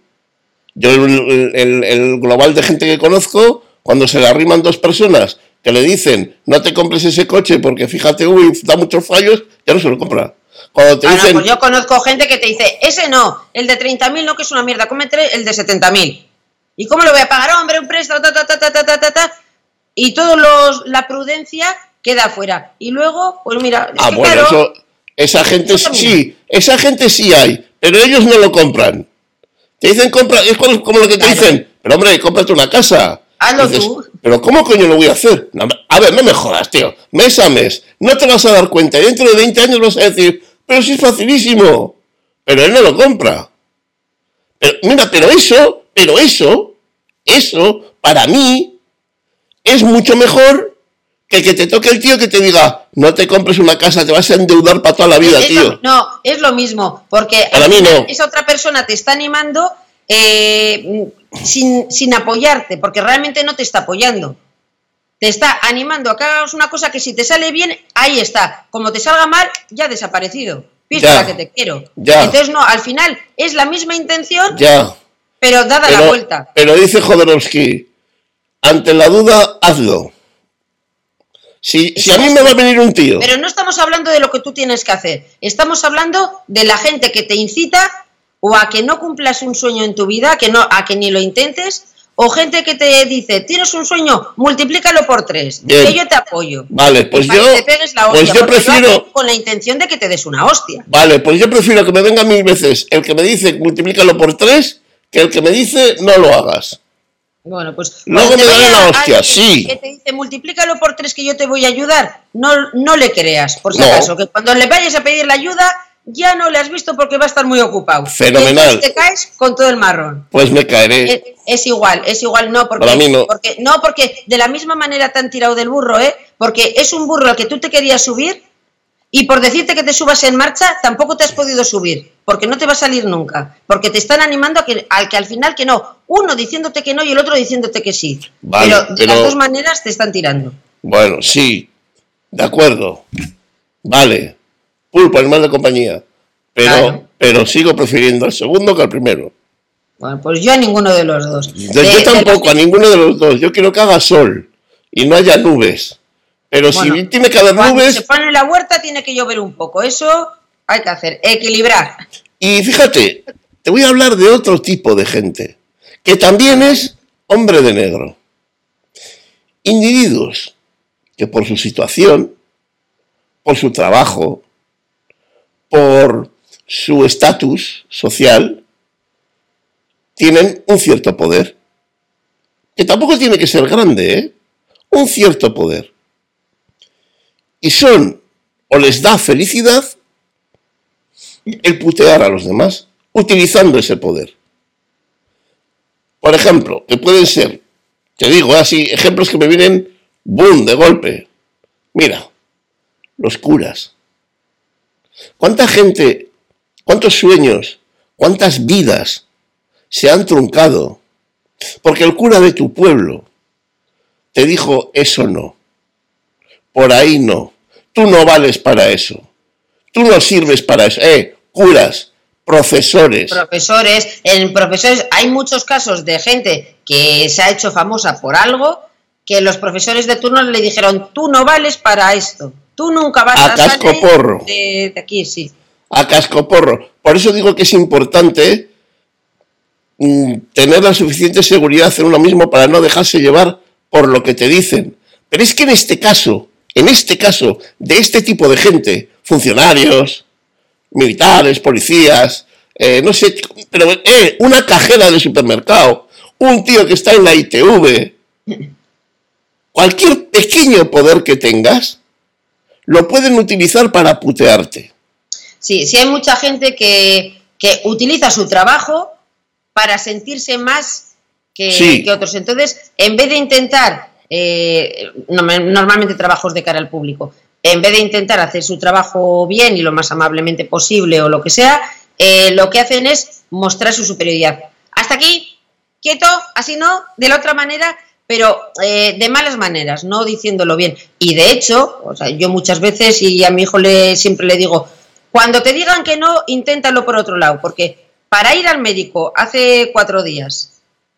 Yo, el, el global de gente que conozco, cuando se le arriman dos personas que le dicen, no te compres ese coche porque fíjate, uy, da muchos fallos, ya no se lo compra. Cuando te dicen... pues yo conozco gente que te dice, ese no, el de 30.000 no, que es una mierda, cómete el de 70.000. ¿Y cómo lo voy a pagar? Hombre, un préstamo, ta, ta, ta, ta, ta, ta, ta, Y todo los, la prudencia queda afuera. Y luego, pues mira... ah, bueno, eso, esa gente sí, esa gente sí hay, pero ellos no lo compran. Te dicen compra, es como lo que te dicen, pero hombre, cómprate una casa. Hazlo tú. Pero ¿cómo coño lo voy a hacer? a ver, no me jodas, tío. Mes a mes. No te vas a dar cuenta. Y dentro de 20 años vas a decir, pero sí es facilísimo. Pero él no lo compra. Pero, mira, pero eso, pero eso, eso, para mí, es mucho mejor que que te toque el tío que te diga, no te compres una casa, te vas a endeudar para toda la vida, tío. no, es lo mismo, porque para mí no. esa otra persona te está animando eh, sin, sin apoyarte, porque realmente no te está apoyando. Te está animando a que hagas una cosa que si te sale bien, ahí está. Como te salga mal, ya ha desaparecido. Pista la que te quiero. Entonces, no, al final es la misma intención, ya. pero dada la vuelta. Pero dice Jodorowsky, ante la duda, hazlo. Si, si, a mí me va a venir un tío. Pero no estamos hablando de lo que tú tienes que hacer. Estamos hablando de la gente que te incita o a que no cumplas un sueño en tu vida, que no, a que ni lo intentes, o gente que te dice, tienes un sueño, multiplícalo por tres, que yo te apoyo. Vale, pues yo, pues yo prefiero... con la intención de que te des una hostia. Vale, pues yo prefiero que me venga mil veces el que me dice, multiplícalo por tres, que el que me dice, no lo hagas. Bueno, pues. Luego me daré la hostia, sí. Que te dice, multiplícalo por tres que yo te voy a ayudar. No, no le creas, por si acaso. Que cuando le vayas a pedir la ayuda, ya no le has visto porque va a estar muy ocupado. Fenomenal. Y te caes con todo el marrón. Pues me caeré. Es, igual, es igual, no porque, no. porque no porque de la misma manera te han tirado del burro, ¿eh? Porque es un burro al que tú te querías subir Y por decirte que te subas en marcha, tampoco te has podido subir, porque no te va a salir nunca, porque te están animando a que, al que al final que no, uno diciéndote que no y el otro diciéndote que sí. pero de las dos maneras te están tirando. Bueno, sí, de acuerdo, vale, pulpo, animal de compañía, pero, pero sigo prefiriendo al segundo que al primero. Bueno, pues yo a ninguno de los dos. yo tampoco, a ninguno de los dos. Yo quiero que haga sol y no haya nubes. Pero si tiene que haber nubes. se pone la huerta, tiene que llover un poco. Eso hay que hacer, equilibrar. Y fíjate, te voy a hablar de otro tipo de gente, que también es hombre de negro. Individuos que por su situación, por su trabajo, por su estatus social, tienen un cierto poder. Que tampoco tiene que ser grande, ¿eh? Un cierto poder y son o les da felicidad el putear a los demás utilizando ese poder. Por ejemplo, que pueden ser, te digo así, ejemplos que me vienen, boom, de golpe. Mira, los curas. ¿Cuánta gente, cuántos sueños, cuántas vidas se han truncado? Porque el cura de tu pueblo te dijo eso no por ahí no. Tú no vales para eso. Tú no sirves para eso. Eh, curas, profesores. Profesores, en profesores hay muchos casos de gente que se ha hecho famosa por algo que los profesores de turno le dijeron, tú no vales para esto. Tú nunca vas a, a casco porro. De, de aquí, sí. A casco porro. Por eso digo que es importante mm, tener la suficiente seguridad en uno mismo para no dejarse llevar por lo que te dicen. Pero es que en este caso, en este caso, de este tipo de gente, funcionarios, militares, policías, eh, no sé, pero eh, una cajera de supermercado, un tío que está en la ITV, cualquier pequeño poder que tengas, lo pueden utilizar para putearte. Sí, sí hay mucha gente que, que utiliza su trabajo para sentirse más que, que, otros. Entonces, en vez de intentar eh, normalmente trabajos de cara al público, en vez de intentar hacer su trabajo bien y lo más amablemente posible o lo que sea, eh, lo que hacen es mostrar su superioridad. Hasta aquí, quieto, así no, de la otra manera, pero eh, de malas maneras, no diciéndolo bien. Y de hecho, o sea, yo muchas veces y a mi hijo le, siempre le digo, cuando te digan que no, inténtalo por otro lado, porque para ir al médico hace cuatro días,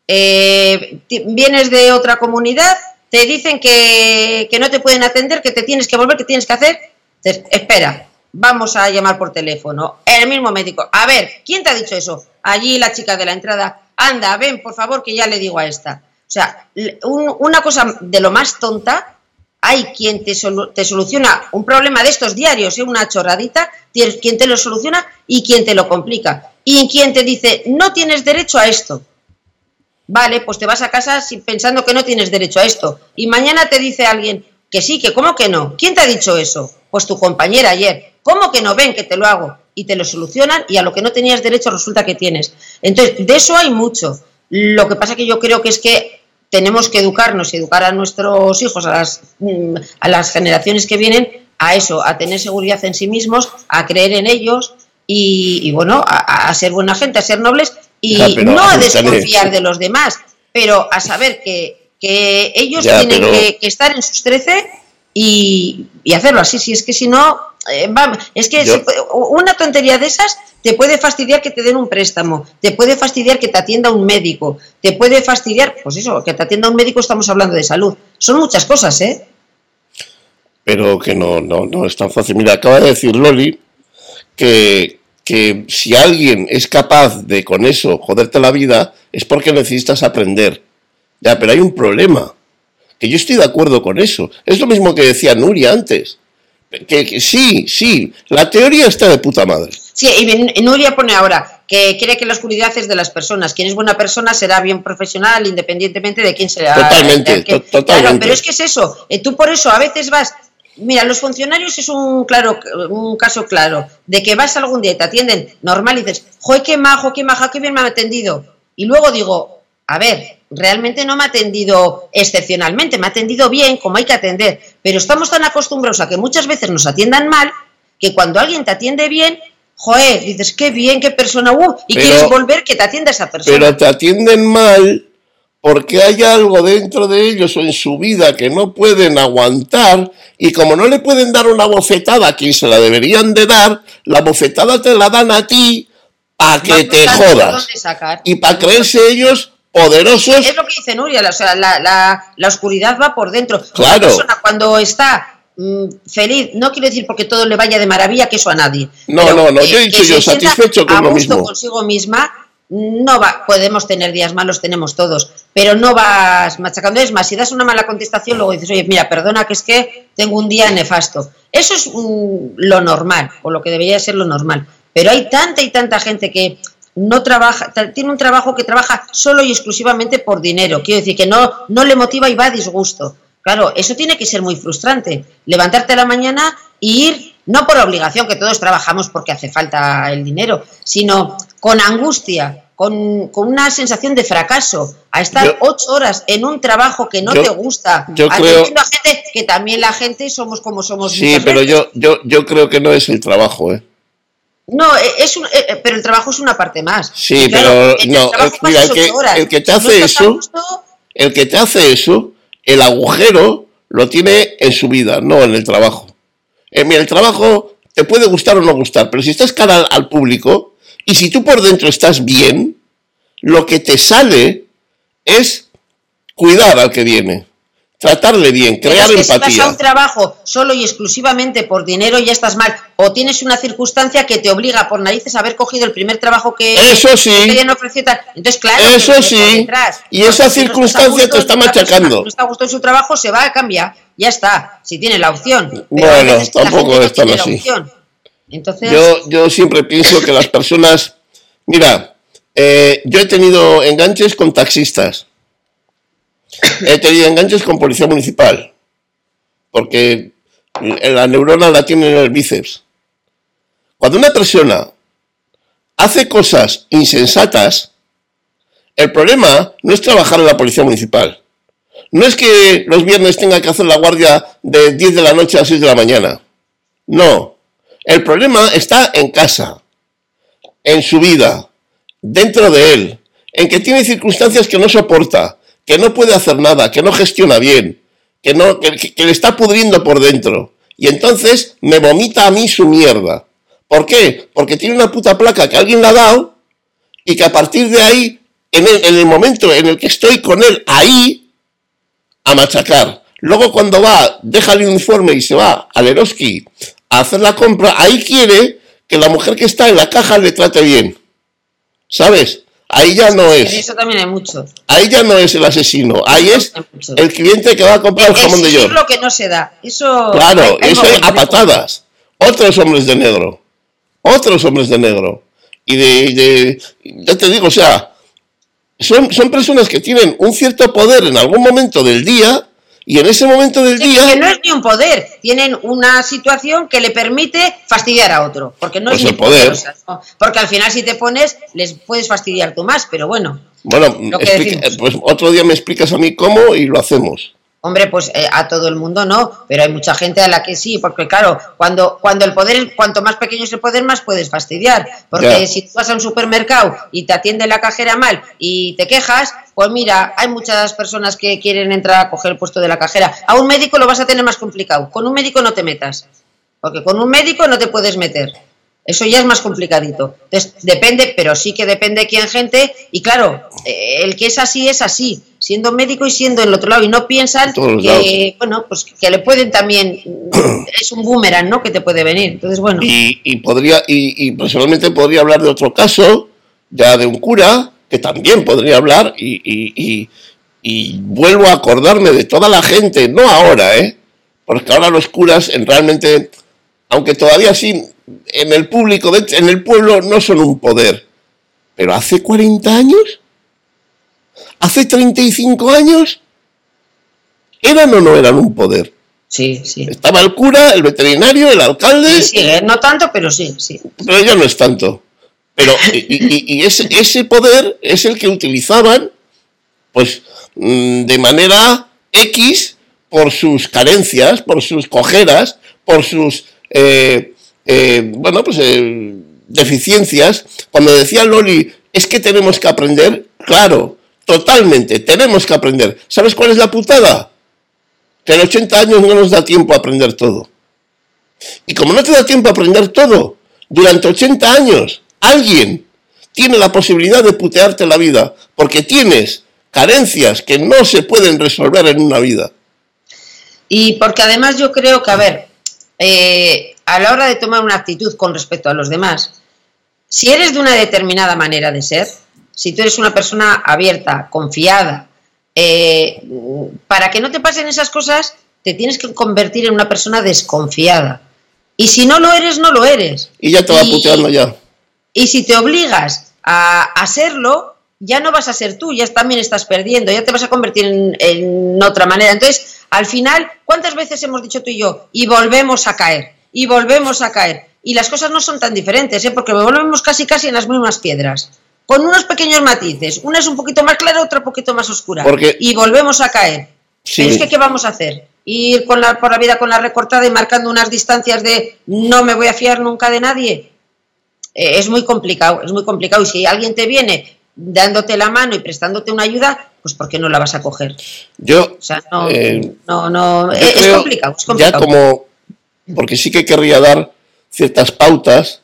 vienes de otra comunidad te dicen que, no te pueden atender, que te tienes que volver, que tienes que hacer. espera, vamos a llamar por teléfono. El mismo médico. A ver, ¿quién te ha dicho eso? Allí la chica de la entrada. Anda, ven, por favor, que ya le digo a esta. O sea, una cosa de lo más tonta, hay quien te, te soluciona un problema de estos diarios, ¿eh? una chorradita, quien te lo soluciona y quien te lo complica. Y quien te dice, no tienes derecho a esto. Vale, pues te vas a casa pensando que no tienes derecho a esto. Y mañana te dice alguien que sí, que cómo que no. ¿Quién te ha dicho eso? Pues tu compañera ayer. ¿Cómo que no ven que te lo hago? Y te lo solucionan y a lo que no tenías derecho resulta que tienes. Entonces, de eso hay mucho. Lo que pasa que yo creo que es que tenemos que educarnos y educar a nuestros hijos, a las, mm, a las generaciones que vienen, a eso, a tener seguridad en sí mismos, a creer en ellos y, bueno, a, a, ser buena gente, a ser nobles y no a desconfiar de los demás, pero a saber que, que ellos tienen que, estar en sus trece y, y, hacerlo así. Si es que si no, eh, es que una tontería de esas te puede fastidiar que te den un préstamo, te puede fastidiar que te atienda un médico, te puede fastidiar, pues eso, que te atienda un médico, estamos hablando de salud. Son muchas cosas, ¿eh? Pero que no, no, no es tan fácil. Mira, acaba de decir Loli que, que si alguien es capaz de con eso joderte la vida, es porque necesitas aprender. Ya, pero hay un problema. Que yo estoy de acuerdo con eso. Es lo mismo que decía Nuria antes. Que, sí, sí, la teoría está de puta madre. Sí, y Nuria pone ahora que cree que la oscuridad es de las personas. Quien es buena persona será bien profesional independientemente de quién sea. Totalmente, totalmente. pero es que es eso. Eh, tú por eso a veces vas Mira, los funcionarios es un claro, un caso claro, de que vas algún día y te atienden normal y dices, joder, qué majo, qué maja, qué bien me ha atendido. Y luego digo, a ver, realmente no me ha atendido excepcionalmente, me ha atendido bien, como hay que atender, pero estamos tan acostumbrados a que muchas veces nos atiendan mal, que cuando alguien te atiende bien, joder, dices, qué bien, qué persona, uh, y Pero- quieres volver que te atienda esa persona. Pero te atienden mal porque hay algo dentro de ellos o en su vida que no pueden aguantar y como no le pueden dar una bofetada a quien se la deberían de dar, la bofetada te la dan a ti para que No te jodas y para creerse ellos poderosos. Es lo que dice Nuria, la- o sea, la, la- la oscuridad va por dentro. Claro. Una persona cuando está mm, feliz, no quiere decir porque todo le vaya de maravilla, que eso a nadie. No, no, no, que- yo he dicho yo, satisfecho con a lo gusto mismo. consigo misma, no va, podemos tener días malos, tenemos todos, pero no vas machacando. Es más, si das una mala contestación, luego dices, oye, mira, perdona, que es que tengo un día nefasto. Eso es mm, lo normal, o lo que debería ser lo normal. Pero hay tanta y tanta gente que no trabaja, tra- tiene un trabajo que trabaja solo y exclusivamente por dinero. Quiero decir que no, no le motiva y va a disgusto. Claro, eso tiene que ser muy frustrante. Levantarte a la mañana y ir, no por obligación, que todos trabajamos porque hace falta el dinero, sino con angustia, con, con una sensación de fracaso, a estar Yo- ocho horas en un trabajo que no Yo- te gusta, yo creo- a gente que también la gente somos como somos. Sí, pero veces. yo, yo, yo creo que no es el trabajo, ¿eh? No, eh, es un, eh, eh, pero el trabajo es una parte más. Sí, claro, pero no, el mira, el que- el que te hace eso- gusto, El que te hace eso, el agujero lo tiene en su vida, no en el trabajo. Eh, mira, el trabajo te puede gustar o no gustar, pero si estás cara al, al público y si tú por dentro estás bien, lo que te sale es cuidar al que viene, tratarle bien, Pero crear es que si vas empatía. a un trabajo solo y exclusivamente por dinero ya estás mal. O tienes una circunstancia que te obliga por narices a haber cogido el primer trabajo que Eso sí. que te tal. Entonces, claro, Eso que- sí. detrás. Y Porque esa si circunstancia te está machacando. que No está a gusto en su trabajo, se va a cambiar. Ya está, si tiene la opción. Pero Bueno, tampoco es tan tiene la así. opción. Yo, yo siempre pienso que las personas. Mira, eh, yo he tenido enganches con taxistas. He tenido enganches con policía municipal. Porque la neurona la tienen en el bíceps. Cuando una persona hace cosas insensatas, el problema no es trabajar en la policía municipal. No es que los viernes tenga que hacer la guardia de 10 de la noche a 6 de la mañana. No. El problema está en casa, en su vida, dentro de él, en que tiene circunstancias que no soporta, que no puede hacer nada, que no gestiona bien, que, no, que, le está pudriendo por dentro. Y entonces me vomita a mí su mierda. ¿Por qué? Porque tiene una puta placa que alguien le ha dado y que a partir de ahí, en el, en el momento en el que estoy con él ahí, a machacar. Luego cuando va, deja el uniforme y se va al Eroski a hacer la compra, ahí quiere que la mujer que está en la caja le trate bien. ¿Sabes? Ahí ya no en es. eso también hay mucho. Ahí ya no es el asesino. Ahí es el cliente que va a comprar el jamón de york. lo que no se da. Eso. Claro, eso es a patadas. Otros hombres de negro. Otros hombres de negro. Y de, de- ya te digo, o sea, son, son personas que tienen un cierto poder en algún momento del día y en ese momento del Sí, que día, no es ni un poder, tienen una situación que le permite fastidiar a otro, porque no Pues es ni el poder. no, porque al final si te pones les puedes fastidiar tú más, pero bueno, bueno, explica- decimos. pues otro día me explicas a mí cómo y lo hacemos. Hombre, pues eh, a todo el mundo no, pero hay mucha gente a la que sí, porque claro, cuando cuando el poder, cuanto más pequeño es el poder, más puedes fastidiar, porque si tú vas a un supermercado y te atiende la cajera mal y te quejas, pues mira, hay muchas personas que quieren entrar a coger el puesto de la cajera. A un médico lo vas a tener más complicado, con un médico no te metas. Porque con un médico no te puedes meter. Eso ya es más complicadito. Entonces, depende, pero sí que depende de quién gente. Y claro, eh, el que es así es así, siendo médico y siendo el otro lado. Y no piensan que, bueno, pues que le pueden también. es un boomerang, ¿no? Que te puede venir. Entonces, bueno. Y, y podría, y, y personalmente podría hablar de otro caso, ya de un cura, que también podría hablar, y, y- y- vuelvo a acordarme de toda la gente, no ahora, ¿eh? Porque ahora los curas en realmente, aunque todavía sí, en el público, en el pueblo, no son un poder. Pero hace 40 años, hace 35 años, ¿eran o no eran un poder? Sí, sí. Estaba el cura, el veterinario, el alcalde, Sí, sí, eh, no tanto, pero sí, sí. pero ya no es tanto. Pero, y, y- y ese, ese poder es el que utilizaban, pues, mm, de manera X, por sus carencias, por sus cojeras, por sus eh, eh, bueno, pues eh, deficiencias. Cuando decía Loli, es que tenemos que aprender, claro, totalmente, tenemos que aprender. ¿Sabes cuál es la putada? Que en 80 años no nos da tiempo a aprender todo. Y como no te da tiempo a aprender todo, durante 80 años alguien tiene la posibilidad de putearte la vida, porque tienes carencias que no se pueden resolver en una vida. Y porque además yo creo que, a ver, eh, a la hora de tomar una actitud con respecto a los demás, si eres de una determinada manera de ser, si tú eres una persona abierta, confiada, eh, para que no te pasen esas cosas, te tienes que convertir en una persona desconfiada. Y si no lo eres, no lo eres. Y ya te va puteando ya. Y si te obligas a, a serlo, ya no vas a ser tú, ya también estás perdiendo, ya te vas a convertir en, otra manera. Entonces, al final, ¿cuántas veces hemos dicho tú y yo? Y volvemos a caer, y volvemos a caer. Y las cosas no son tan diferentes, ¿eh? porque volvemos casi casi en las mismas piedras, con unos pequeños matices. Una es un poquito más clara, otra un poquito más oscura. Y volvemos a caer. es que, ¿qué vamos a hacer? Ir con la, por la vida con la recortada y marcando unas distancias de no me voy a fiar nunca de nadie. Eh, es muy complicado, es muy complicado. Y si alguien te viene dándote la mano y prestándote una ayuda, pues ¿por qué no la vas a coger? Yo, o sea, no, eh, no, es, complicado, es, complicado, Ya como, porque sí que querría dar ciertas pautas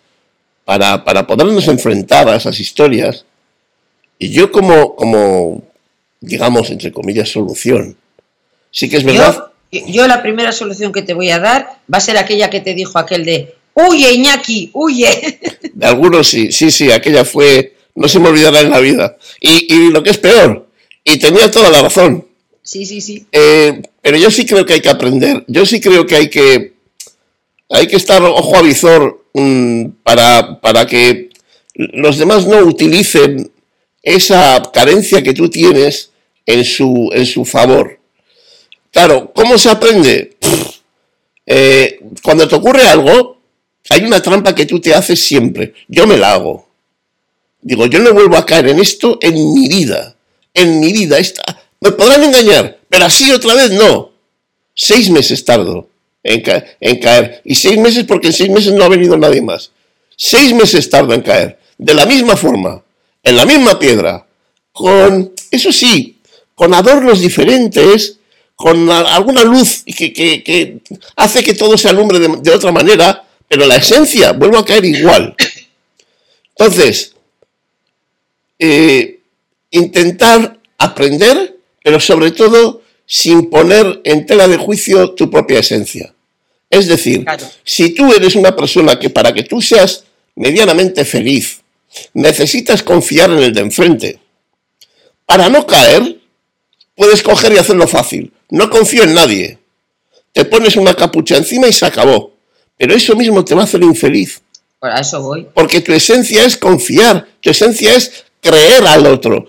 para, para podernos enfrentar a esas historias. Y yo como, como, digamos, entre comillas, solución, sí que es verdad... Yo, yo la primera solución que te voy a dar va a ser aquella que te dijo aquel de, huye Iñaki, huye. De algunos sí, sí, sí, aquella fue no se me olvidará en la vida. Y, lo que es peor, y tenía toda la razón. Sí, sí, sí. Eh, pero yo sí creo que hay que aprender. Yo sí creo que hay que, hay que estar ojo a visor para, para que los demás no utilicen esa carencia que tú tienes en su, en su favor. Claro, ¿cómo se aprende? Eh, cuando te ocurre algo, hay una trampa que tú te haces siempre. Yo me la hago. Digo, yo no vuelvo a caer en esto en mi vida. En mi vida. Esta, me podrán engañar, pero así otra vez no. Seis meses tardo en, en caer. Y seis meses porque en seis meses no ha venido nadie más. Seis meses tardo en caer. De la misma forma, en la misma piedra, con, eso sí, con adornos diferentes, con alguna luz que, que, hace que todo se alumbre de, de, otra manera, pero la esencia vuelvo a caer igual. Entonces, eh, intentar aprender, pero sobre todo sin poner en tela de juicio tu propia esencia. Es decir, si tú eres una persona que para que tú seas medianamente feliz, necesitas confiar en el de enfrente. Para no caer, puedes coger y hacerlo fácil. No confío en nadie. Te pones una capucha encima y se acabó. Pero eso mismo te va a hacer infeliz. Por eso voy. Porque tu esencia es confiar, tu esencia es creer al otro.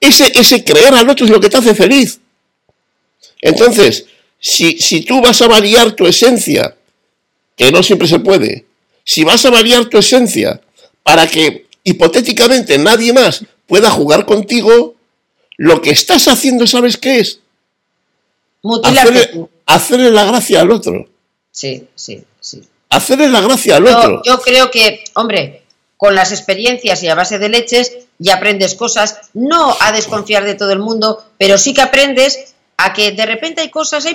Ese, ese creer al otro es lo que te hace feliz. Entonces, si, si tú vas a variar tu esencia, que no siempre se puede, si vas a variar tu esencia para que hipotéticamente nadie más pueda jugar contigo, lo que estás haciendo, ¿sabes qué es? Hacerle, hacerle, la gracia al otro. Sí, sí, sí. Hacerle la gracia al otro. Yo creo que, hombre, con las experiencias y a base de leches y aprendes cosas, no a desconfiar de todo el mundo, pero sí que aprendes a que de repente hay cosas,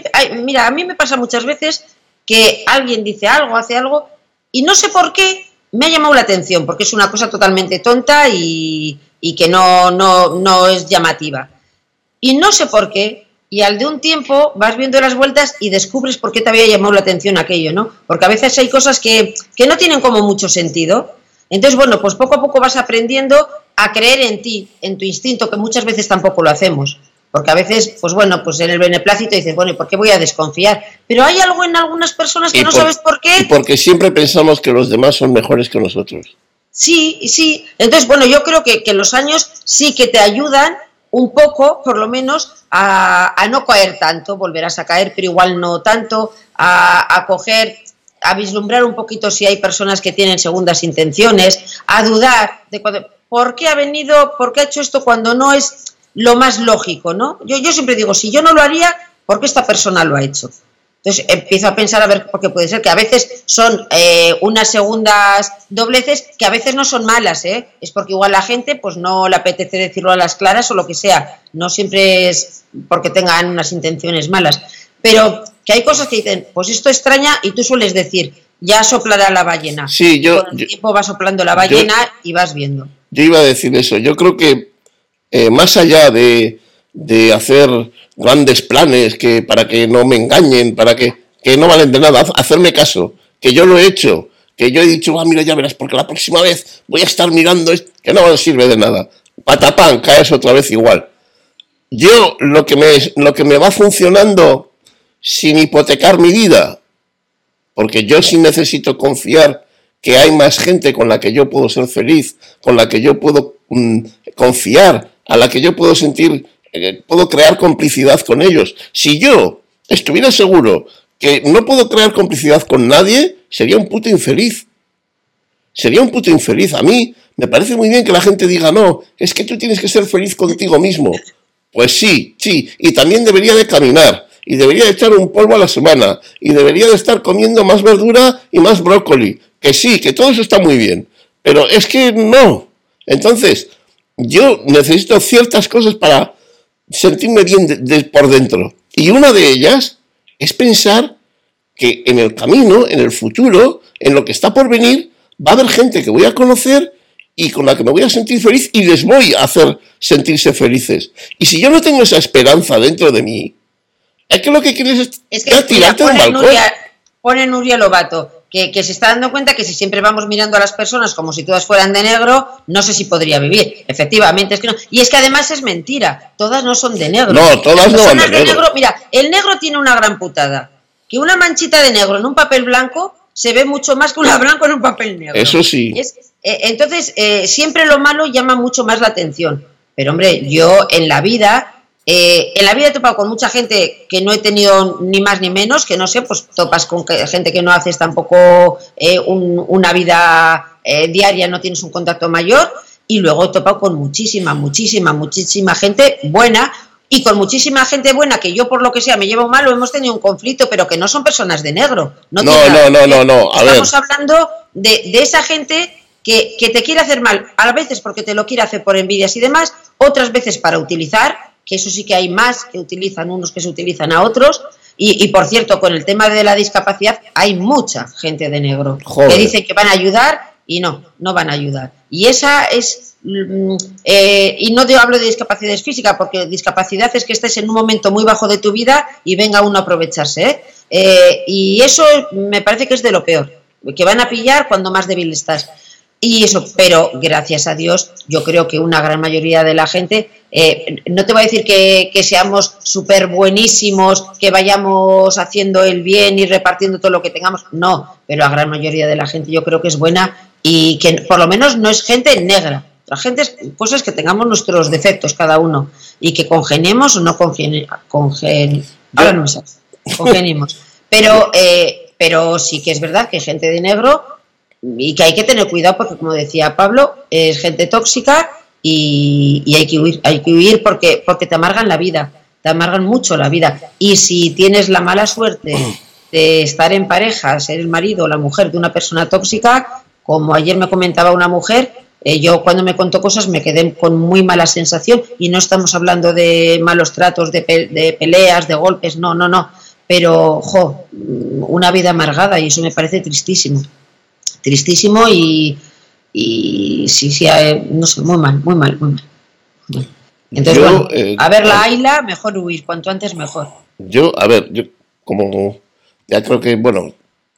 mira, a mí me pasa muchas veces que alguien dice algo, hace algo, y no sé por qué me ha llamado la atención, porque es una cosa totalmente tonta y, que no es llamativa. Y no sé por qué, y al de un tiempo vas viendo las vueltas y descubres por qué te había llamado la atención aquello, ¿no? Porque a veces hay cosas que, que no tienen como mucho sentido, entonces, bueno, pues poco a poco vas aprendiendo a creer en ti, en tu instinto, que muchas veces tampoco lo hacemos. Porque a veces, pues bueno, pues en el beneplácito dices, bueno, ¿y por qué voy a desconfiar? Pero hay algo en algunas personas que no sabes por qué. porque siempre pensamos que los demás son mejores que nosotros. Sí, sí. Entonces, bueno, yo creo que, los años sí que te ayudan un poco, por lo menos, a, no caer tanto. Volverás a caer, pero igual no tanto, a, a coger a vislumbrar un poquito si hay personas que tienen segundas intenciones, a dudar de por qué ha venido, por qué ha hecho esto cuando no es lo más lógico, ¿no? Yo, yo siempre digo, si yo no lo haría, ¿por qué esta persona lo ha hecho? Entonces empiezo a pensar a ver, porque puede ser que a veces son eh, unas segundas dobleces que a veces no son malas, ¿eh? Es porque igual la gente pues no le apetece decirlo a las claras o lo que sea. No siempre es porque tengan unas intenciones malas. Pero que hay cosas que dicen, pues esto extraña y tú sueles decir, ya soplará la ballena. Sí, yo. con el tiempo va soplando la ballena y vas viendo. Yo iba a decir eso. Yo creo que eh, más allá de, de hacer grandes planes que para que no me engañen, para que, que no valen de nada, hacerme caso, que yo lo he hecho, que yo he dicho, ah, mira, ya verás, porque la próxima vez voy a estar mirando que no sirve de nada. Patapán, caes otra vez igual. Yo lo que me, lo que me va funcionando sin hipotecar mi vida, porque yo sí necesito confiar que hay más gente con la que yo puedo ser feliz, con la que yo puedo mm, confiar, a la que yo puedo sentir eh, puedo crear complicidad con ellos. Si yo estuviera seguro que no puedo crear complicidad con nadie, sería un puto infeliz. Sería un puto infeliz. A mí me parece muy bien que la gente diga, no, es que tú tienes que ser feliz contigo mismo. Pues sí, sí, y también debería de caminar, y debería de echar un polvo a la semana, y debería de estar comiendo más verdura y más brócoli. Que sí, que todo eso está muy bien, pero es que no. Entonces, yo necesito ciertas cosas para sentirme bien por dentro. Y una de ellas es pensar que en el camino, en el futuro, en lo que está por venir, va a haber gente que voy a conocer y con la que me voy a sentir feliz y les voy a hacer sentirse felices. Y si yo no tengo esa esperanza dentro de mí, es que lo que quieres es, es que, tirarte un balcón. pone Nuria Lobato que, se está dando cuenta que si siempre vamos mirando a las personas como si todas fueran de negro, no sé si podría vivir. Efectivamente, es que no. Y es que además es mentira, todas no son de negro. No, todas no son de negro. Mira, el negro tiene una gran putada, que una manchita de negro en un papel blanco se ve mucho más que una blanco en un papel negro. Eso sí. Eh, entonces, eh, siempre lo malo llama mucho más la atención. Pero hombre, yo en la vida eh, en la vida he topado con mucha gente que no he tenido ni más ni menos, que no sé, pues topas con gente que no haces tampoco eh, una vida eh, diaria, no tienes un contacto mayor, y luego he topado con muchísima, muchísima, muchísima gente buena. Y con muchísima gente buena que yo por lo que sea me llevo mal o hemos tenido un conflicto, pero que no son personas de negro. No, no, no, no, no, no, Estamos hablando de, de esa gente que, que te quiere hacer mal, a veces porque te lo quiere hacer por envidias y demás, otras veces para utilizar que eso sí que hay más que utilizan unos que se utilizan a otros. Y, por cierto, con el tema de la discapacidad, hay mucha gente de negro que dice que van a ayudar y no, no van a ayudar. Y esa es. Mm, eh, y no te hablo de discapacidades físicas, porque discapacidad es que estés en un momento muy bajo de tu vida y venga uno a aprovecharse. ¿eh? Eh, y eso me parece que es de lo peor, que van a pillar cuando más débil estás. Y eso, pero gracias a Dios, yo creo que una gran mayoría de la gente, eh, no te voy a decir que, seamos súper buenísimos, que vayamos haciendo el bien y repartiendo todo lo que tengamos, no, pero la gran mayoría de la gente yo creo que es buena y que por lo menos no es gente negra. La gente es cosas que tengamos nuestros defectos cada uno y que congenemos o no congenemos. ahora no me congenemos. Pero, eh, pero sí que es verdad que gente de negro y que hay que tener cuidado porque, como decía Pablo, es gente tóxica y, hay que huir, hay que huir porque, porque te amargan la vida, te amargan mucho la vida. Y si tienes la mala suerte de estar en pareja, ser el marido o la mujer de una persona tóxica, como ayer me comentaba una mujer, eh, yo cuando me contó cosas me quedé con muy mala sensación y no estamos hablando de malos tratos, de, de peleas, de golpes, no, no, no. Pero, jo, una vida amargada y eso me parece tristísimo tristísimo y, y sí, sí, eh, no sé, muy mal, muy mal, muy mal. Entonces, bueno, eh, a ver la Aila, mejor huir, cuanto antes mejor. Yo, a ver, yo como ya creo que, bueno,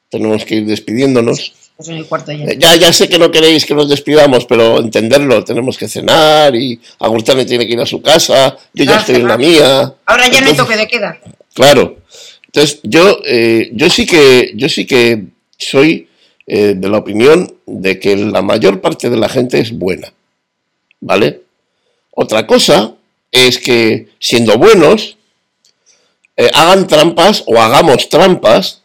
tenemos que ir despidiéndonos. Pues en el cuarto ya. Eh, ya. ya. sé que no queréis que nos despidamos, pero entenderlo, tenemos que cenar y Agustán tiene que ir a su casa, yo ya estoy en la mía. Ahora ya no hay toque de queda. Claro. Entonces, yo, yo sí que, yo sí que soy eh, de la opinión de que la mayor parte de la gente es buena. ¿Vale? Otra cosa es que, siendo buenos, eh, hagan trampas o hagamos trampas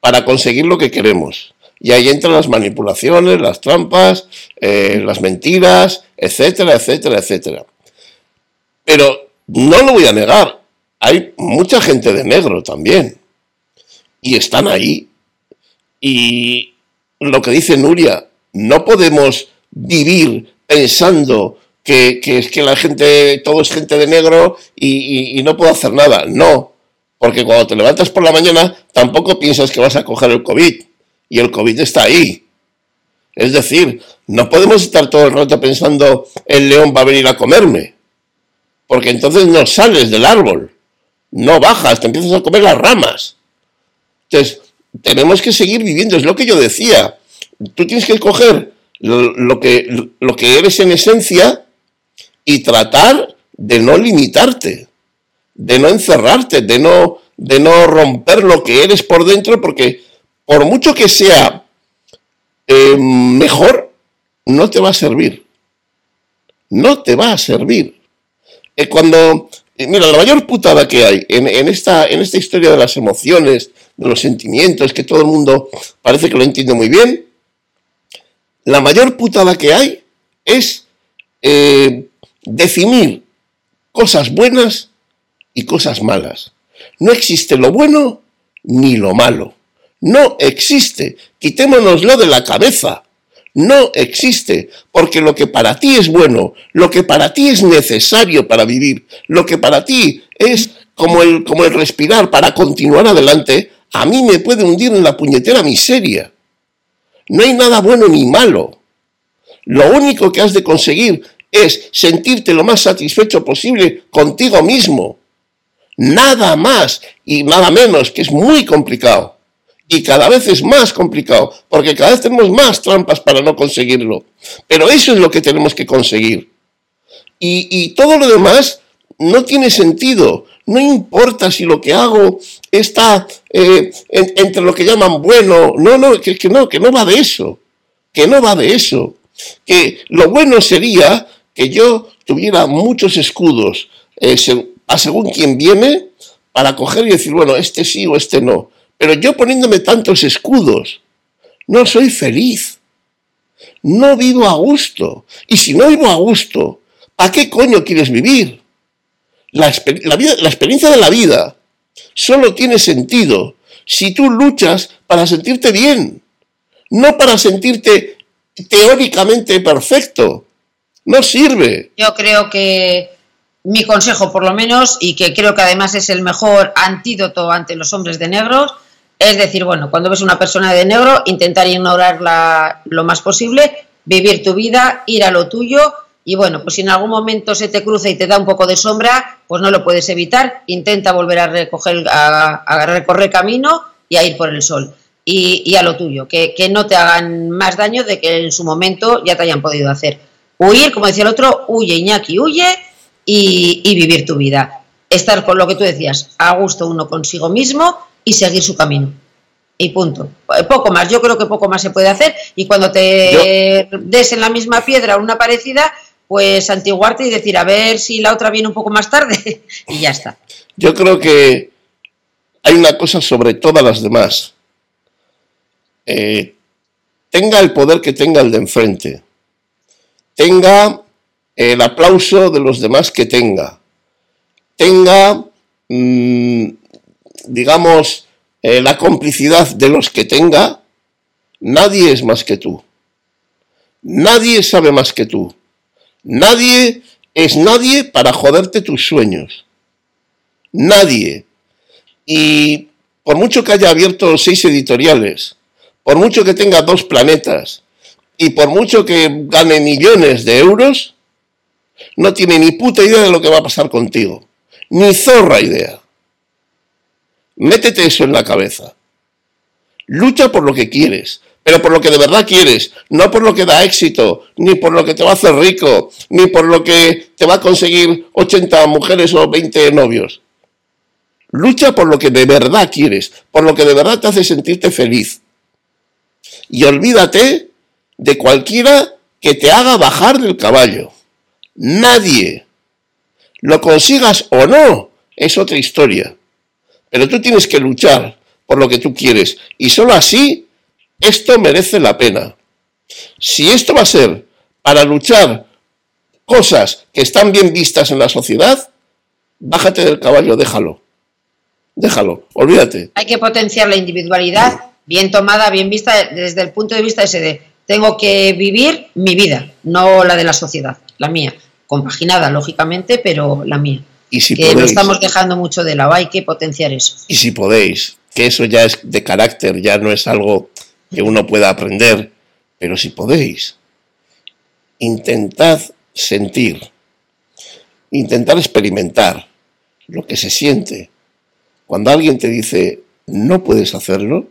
para conseguir lo que queremos. Y ahí entran las manipulaciones, las trampas, eh, las mentiras, etcétera, etcétera, etcétera. Pero no lo voy a negar, hay mucha gente de negro también. y están ahí. Y lo que dice Nuria, no podemos vivir pensando que, es que la gente, todo es gente de negro y, y no puedo hacer nada. No, porque cuando te levantas por la mañana tampoco piensas que vas a coger el COVID y el COVID está ahí. Es decir, no podemos estar todo el rato pensando el león va a venir a comerme, porque entonces no sales del árbol, no bajas, te empiezas a comer las ramas. Entonces, tenemos que seguir viviendo, es lo que yo decía. Tú tienes que escoger lo, que, lo que eres en esencia y tratar de no limitarte, de no encerrarte, de no, de no romper lo que eres por dentro, porque por mucho que sea eh, mejor, no te va a servir. No te va a servir. Eh, cuando, eh, mira, la mayor putada que hay en, esta, en esta historia de las emociones, de los sentimientos, que todo el mundo parece que lo entiende muy bien, la mayor putada que hay es definir cosas buenas y cosas malas. No existe lo bueno ni lo malo. No existe. Quitémonoslo de la cabeza. No existe, porque lo que para ti es bueno, lo que para ti es necesario para vivir, lo que para ti es como el, como el respirar para continuar adelante, a mí me puede hundir en la puñetera miseria. No hay nada bueno ni malo. Lo único que has de conseguir es sentirte lo más satisfecho posible contigo mismo. Nada más y nada menos, que es muy complicado y cada vez es más complicado, porque cada vez tenemos más trampas para no conseguirlo. Pero eso es lo que tenemos que conseguir. Y, todo lo demás no tiene sentido. No importa si lo que hago está eh, entre lo que llaman bueno. No, no, que, no, que no va de eso. Que no va de eso. Que lo bueno sería que yo tuviera muchos escudos eh, a según quien viene para coger y decir, bueno, este sí o este no. Pero yo poniéndome tantos escudos, no soy feliz. No vivo a gusto. Y si no vivo a gusto, ¿a qué coño quieres vivir? La, la experiencia de la vida solo tiene sentido si tú luchas para sentirte bien, no para sentirte teóricamente perfecto. No sirve. Yo creo que mi consejo, por lo menos, y que creo que además es el mejor antídoto ante los hombres de negros, es decir, bueno, cuando ves una persona de negro, intentar ignorarla lo más posible, vivir tu vida, ir a lo tuyo y bueno, pues si en algún momento se te cruza y te da un poco de sombra, pues no lo puedes evitar, intenta volver a recoger, a, recorrer camino y a ir por el sol. Y, a lo tuyo, que, no te hagan más daño de que en su momento ya te hayan podido hacer. Huir, como decía el otro, huye Iñaki, huye y, y vivir tu vida. Estar con lo que tú decías, a gusto uno consigo mismo y seguir su camino. Y punto. Poco más, yo creo que poco más se puede hacer. Y cuando te des en la misma piedra una parecida, pues antiguarte y decir, a ver si la otra viene un poco más tarde. y ya está. Yo creo que hay una cosa sobre todas las demás. Eh, tenga el poder que tenga el de enfrente. Tenga el aplauso de los demás que tenga. Tenga mm, digamos, eh, la complicidad de los que tenga, nadie es más que tú. Nadie sabe más que tú. Nadie es nadie para joderte tus sueños. Nadie. Y por mucho que haya abierto seis editoriales, por mucho que tenga dos planetas y por mucho que gane millones de euros, no tiene ni puta idea de lo que va a pasar contigo. Ni zorra idea. Métete eso en la cabeza. Lucha por lo que quieres, pero por lo que de verdad quieres, no por lo que da éxito, ni por lo que te va a hacer rico, ni por lo que te va a conseguir 80 mujeres o 20 novios. Lucha por lo que de verdad quieres, por lo que de verdad te hace sentirte feliz. Y olvídate de cualquiera que te haga bajar del caballo. Nadie. Lo consigas o no, es otra historia. Pero tú tienes que luchar por lo que tú quieres. Y solo así esto merece la pena. Si esto va a ser para luchar cosas que están bien vistas en la sociedad, bájate del caballo, déjalo. déjalo, olvídate. Hay que potenciar la individualidad, bien tomada, bien vista desde el punto de vista ese de tengo que vivir mi vida, no la de la sociedad, la mía, compaginada lógicamente, pero la mía. Y si que lo estamos dejando mucho de lado, hay que potenciar eso. y si podéis, que eso ya es de carácter, ya no es algo que uno pueda aprender, pero si podéis, intentad sentir, intentar experimentar lo que se siente cuando alguien te dice no puedes hacerlo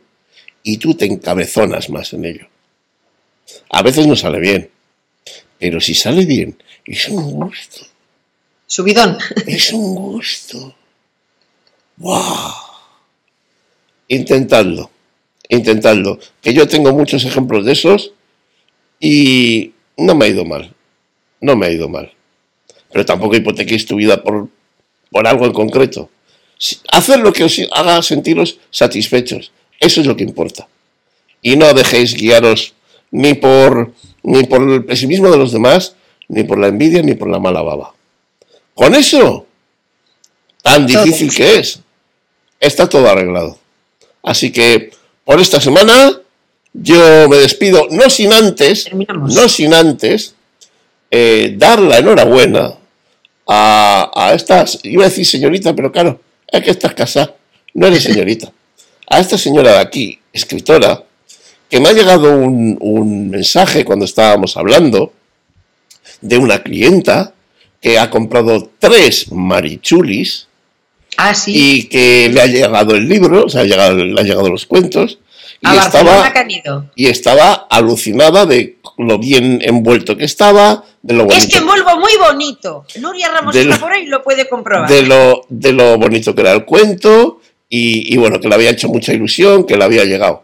y tú te encabezonas más en ello. A veces no sale bien, pero si sale bien, es un gusto, Subidón. es un gusto. ¡Wow! Intentadlo, intentadlo. Que yo tengo muchos ejemplos de esos y no me ha ido mal. No me ha ido mal. Pero tampoco hipotequéis tu vida por, por algo en concreto. Haced lo que os haga sentiros satisfechos. Eso es lo que importa. Y no dejéis guiaros ni por, ni por el pesimismo de los demás, ni por la envidia, ni por la mala baba. Con eso, tan difícil que es, está todo arreglado. Así que por esta semana yo me despido, no sin antes, Terminamos. no sin antes eh, dar la enhorabuena a, a esta, iba a decir señorita, pero claro, es que estás casada, no eres señorita. A esta señora de aquí, escritora, que me ha llegado un, un mensaje cuando estábamos hablando de una clienta que ha comprado tres marichulis Ah, sí. y que le ha llegado el libro, o sea, ha llegado- le han llegado los cuentos, y a estaba, y alucinada de lo bien envuelto que estaba, de lo Es que envuelvo muy bonito. Nuria Ramos está por ahí y lo puede comprobar. de lo, de lo bonito que era el cuento, y, y bueno, que le había hecho mucha ilusión, que le había llegado.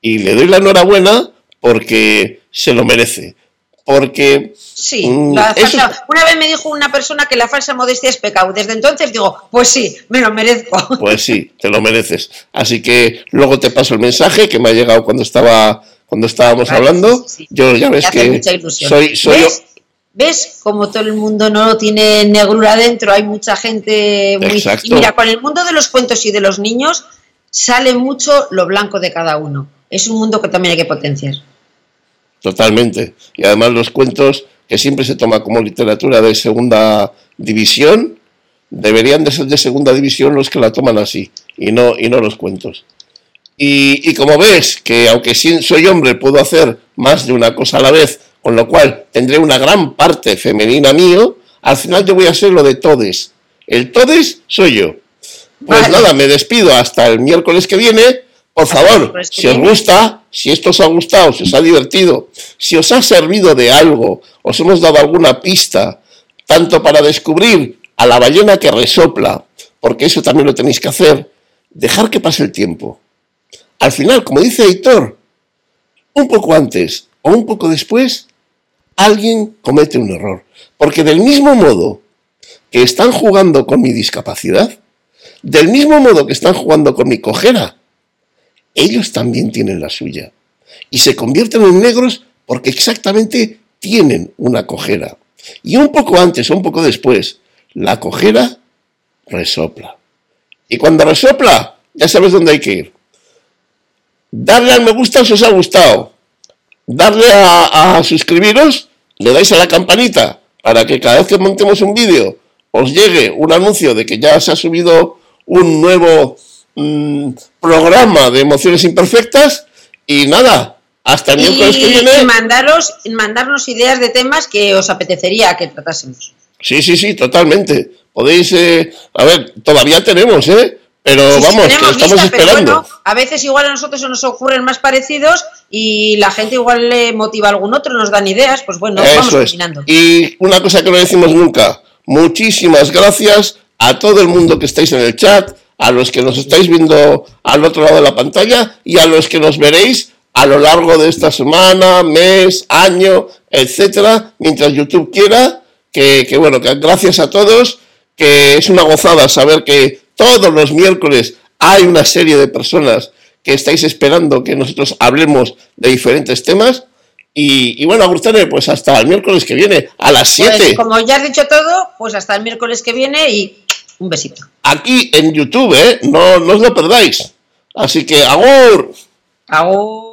Y le doy la enhorabuena porque se lo merece. Porque Sí, Mm, la una vez me dijo una persona que la falsa modestia es pecado. Desde entonces digo, pues sí, me lo merezco. Pues sí, te lo mereces. Así que luego te paso el mensaje que me ha llegado cuando estaba cuando estábamos Vale, hablando. sí, sí. Yo ya ves que soy soy ¿Ves? ¿Ves? Como todo el mundo no tiene negrura dentro, hay mucha gente muy... Y mira, con el mundo de los cuentos y de los niños sale mucho lo blanco de cada uno. Es un mundo que también hay que potenciar. Totalmente. Y además los cuentos que siempre se toma como literatura de segunda división deberían de ser de segunda división los que la toman así y no y no los cuentos. Y, y como ves que aunque sí soy hombre puedo hacer más de una cosa a la vez, con lo cual tendré una gran parte femenina mío, al final yo voy a ser lo de todes. El todes soy yo. Pues Vale. nada, me despido hasta el miércoles que viene. Por favor, si os gusta, si esto os ha gustado, si os ha divertido, si os ha servido de algo, os hemos dado alguna pista, tanto para descubrir a la ballena que resopla, porque eso también lo tenéis que hacer, dejar que pase el tiempo. Al final, como dice Heitor, un poco antes o un poco después, alguien comete un error. Porque del mismo modo que están jugando con mi discapacidad, del mismo modo que están jugando con mi cojera, ellos también tienen la suya. Y se convierten en negros porque exactamente tienen una cojera. Y un poco antes o un poco después, la cojera resopla. Y cuando resopla, ya sabes dónde hay que ir. Darle al me gusta si os ha gustado. Darle a, suscribiros, le dais a la campanita para que cada vez que montemos un vídeo os llegue un anuncio de que ya se ha subido un nuevo mm, programa de emociones imperfectas. Y nada, hasta el miércoles que viene. y mandaros, mandarnos ideas de temas que os apetecería que tratásemos. Sí, sí, sí, totalmente. Podéis, eh, a ver, todavía tenemos, ¿eh? Pero Sí, sí, vamos, que estamos lista, pero esperando. bueno, a veces igual a nosotros se nos ocurren más parecidos y la gente igual le motiva a algún otro, nos dan ideas, pues bueno, vamos Eso es. combinando. Y una cosa que no decimos nunca, muchísimas gracias a todo el mundo que estáis en el chat, a los que nos estáis viendo al otro lado de la pantalla y a los que nos veréis a lo largo de esta semana, mes, año, etcétera, mientras YouTube quiera, que, que bueno, que gracias a todos, que es una gozada saber que todos los miércoles hay una serie de personas que estáis esperando que nosotros hablemos de diferentes temas. Y, y bueno, Agustane, pues hasta el miércoles que viene, a las 7. Pues, como ya has dicho todo, pues hasta el miércoles que viene y Un besito. Aquí en YouTube, ¿eh? No, no os lo perdáis. Así que, agur. Agur.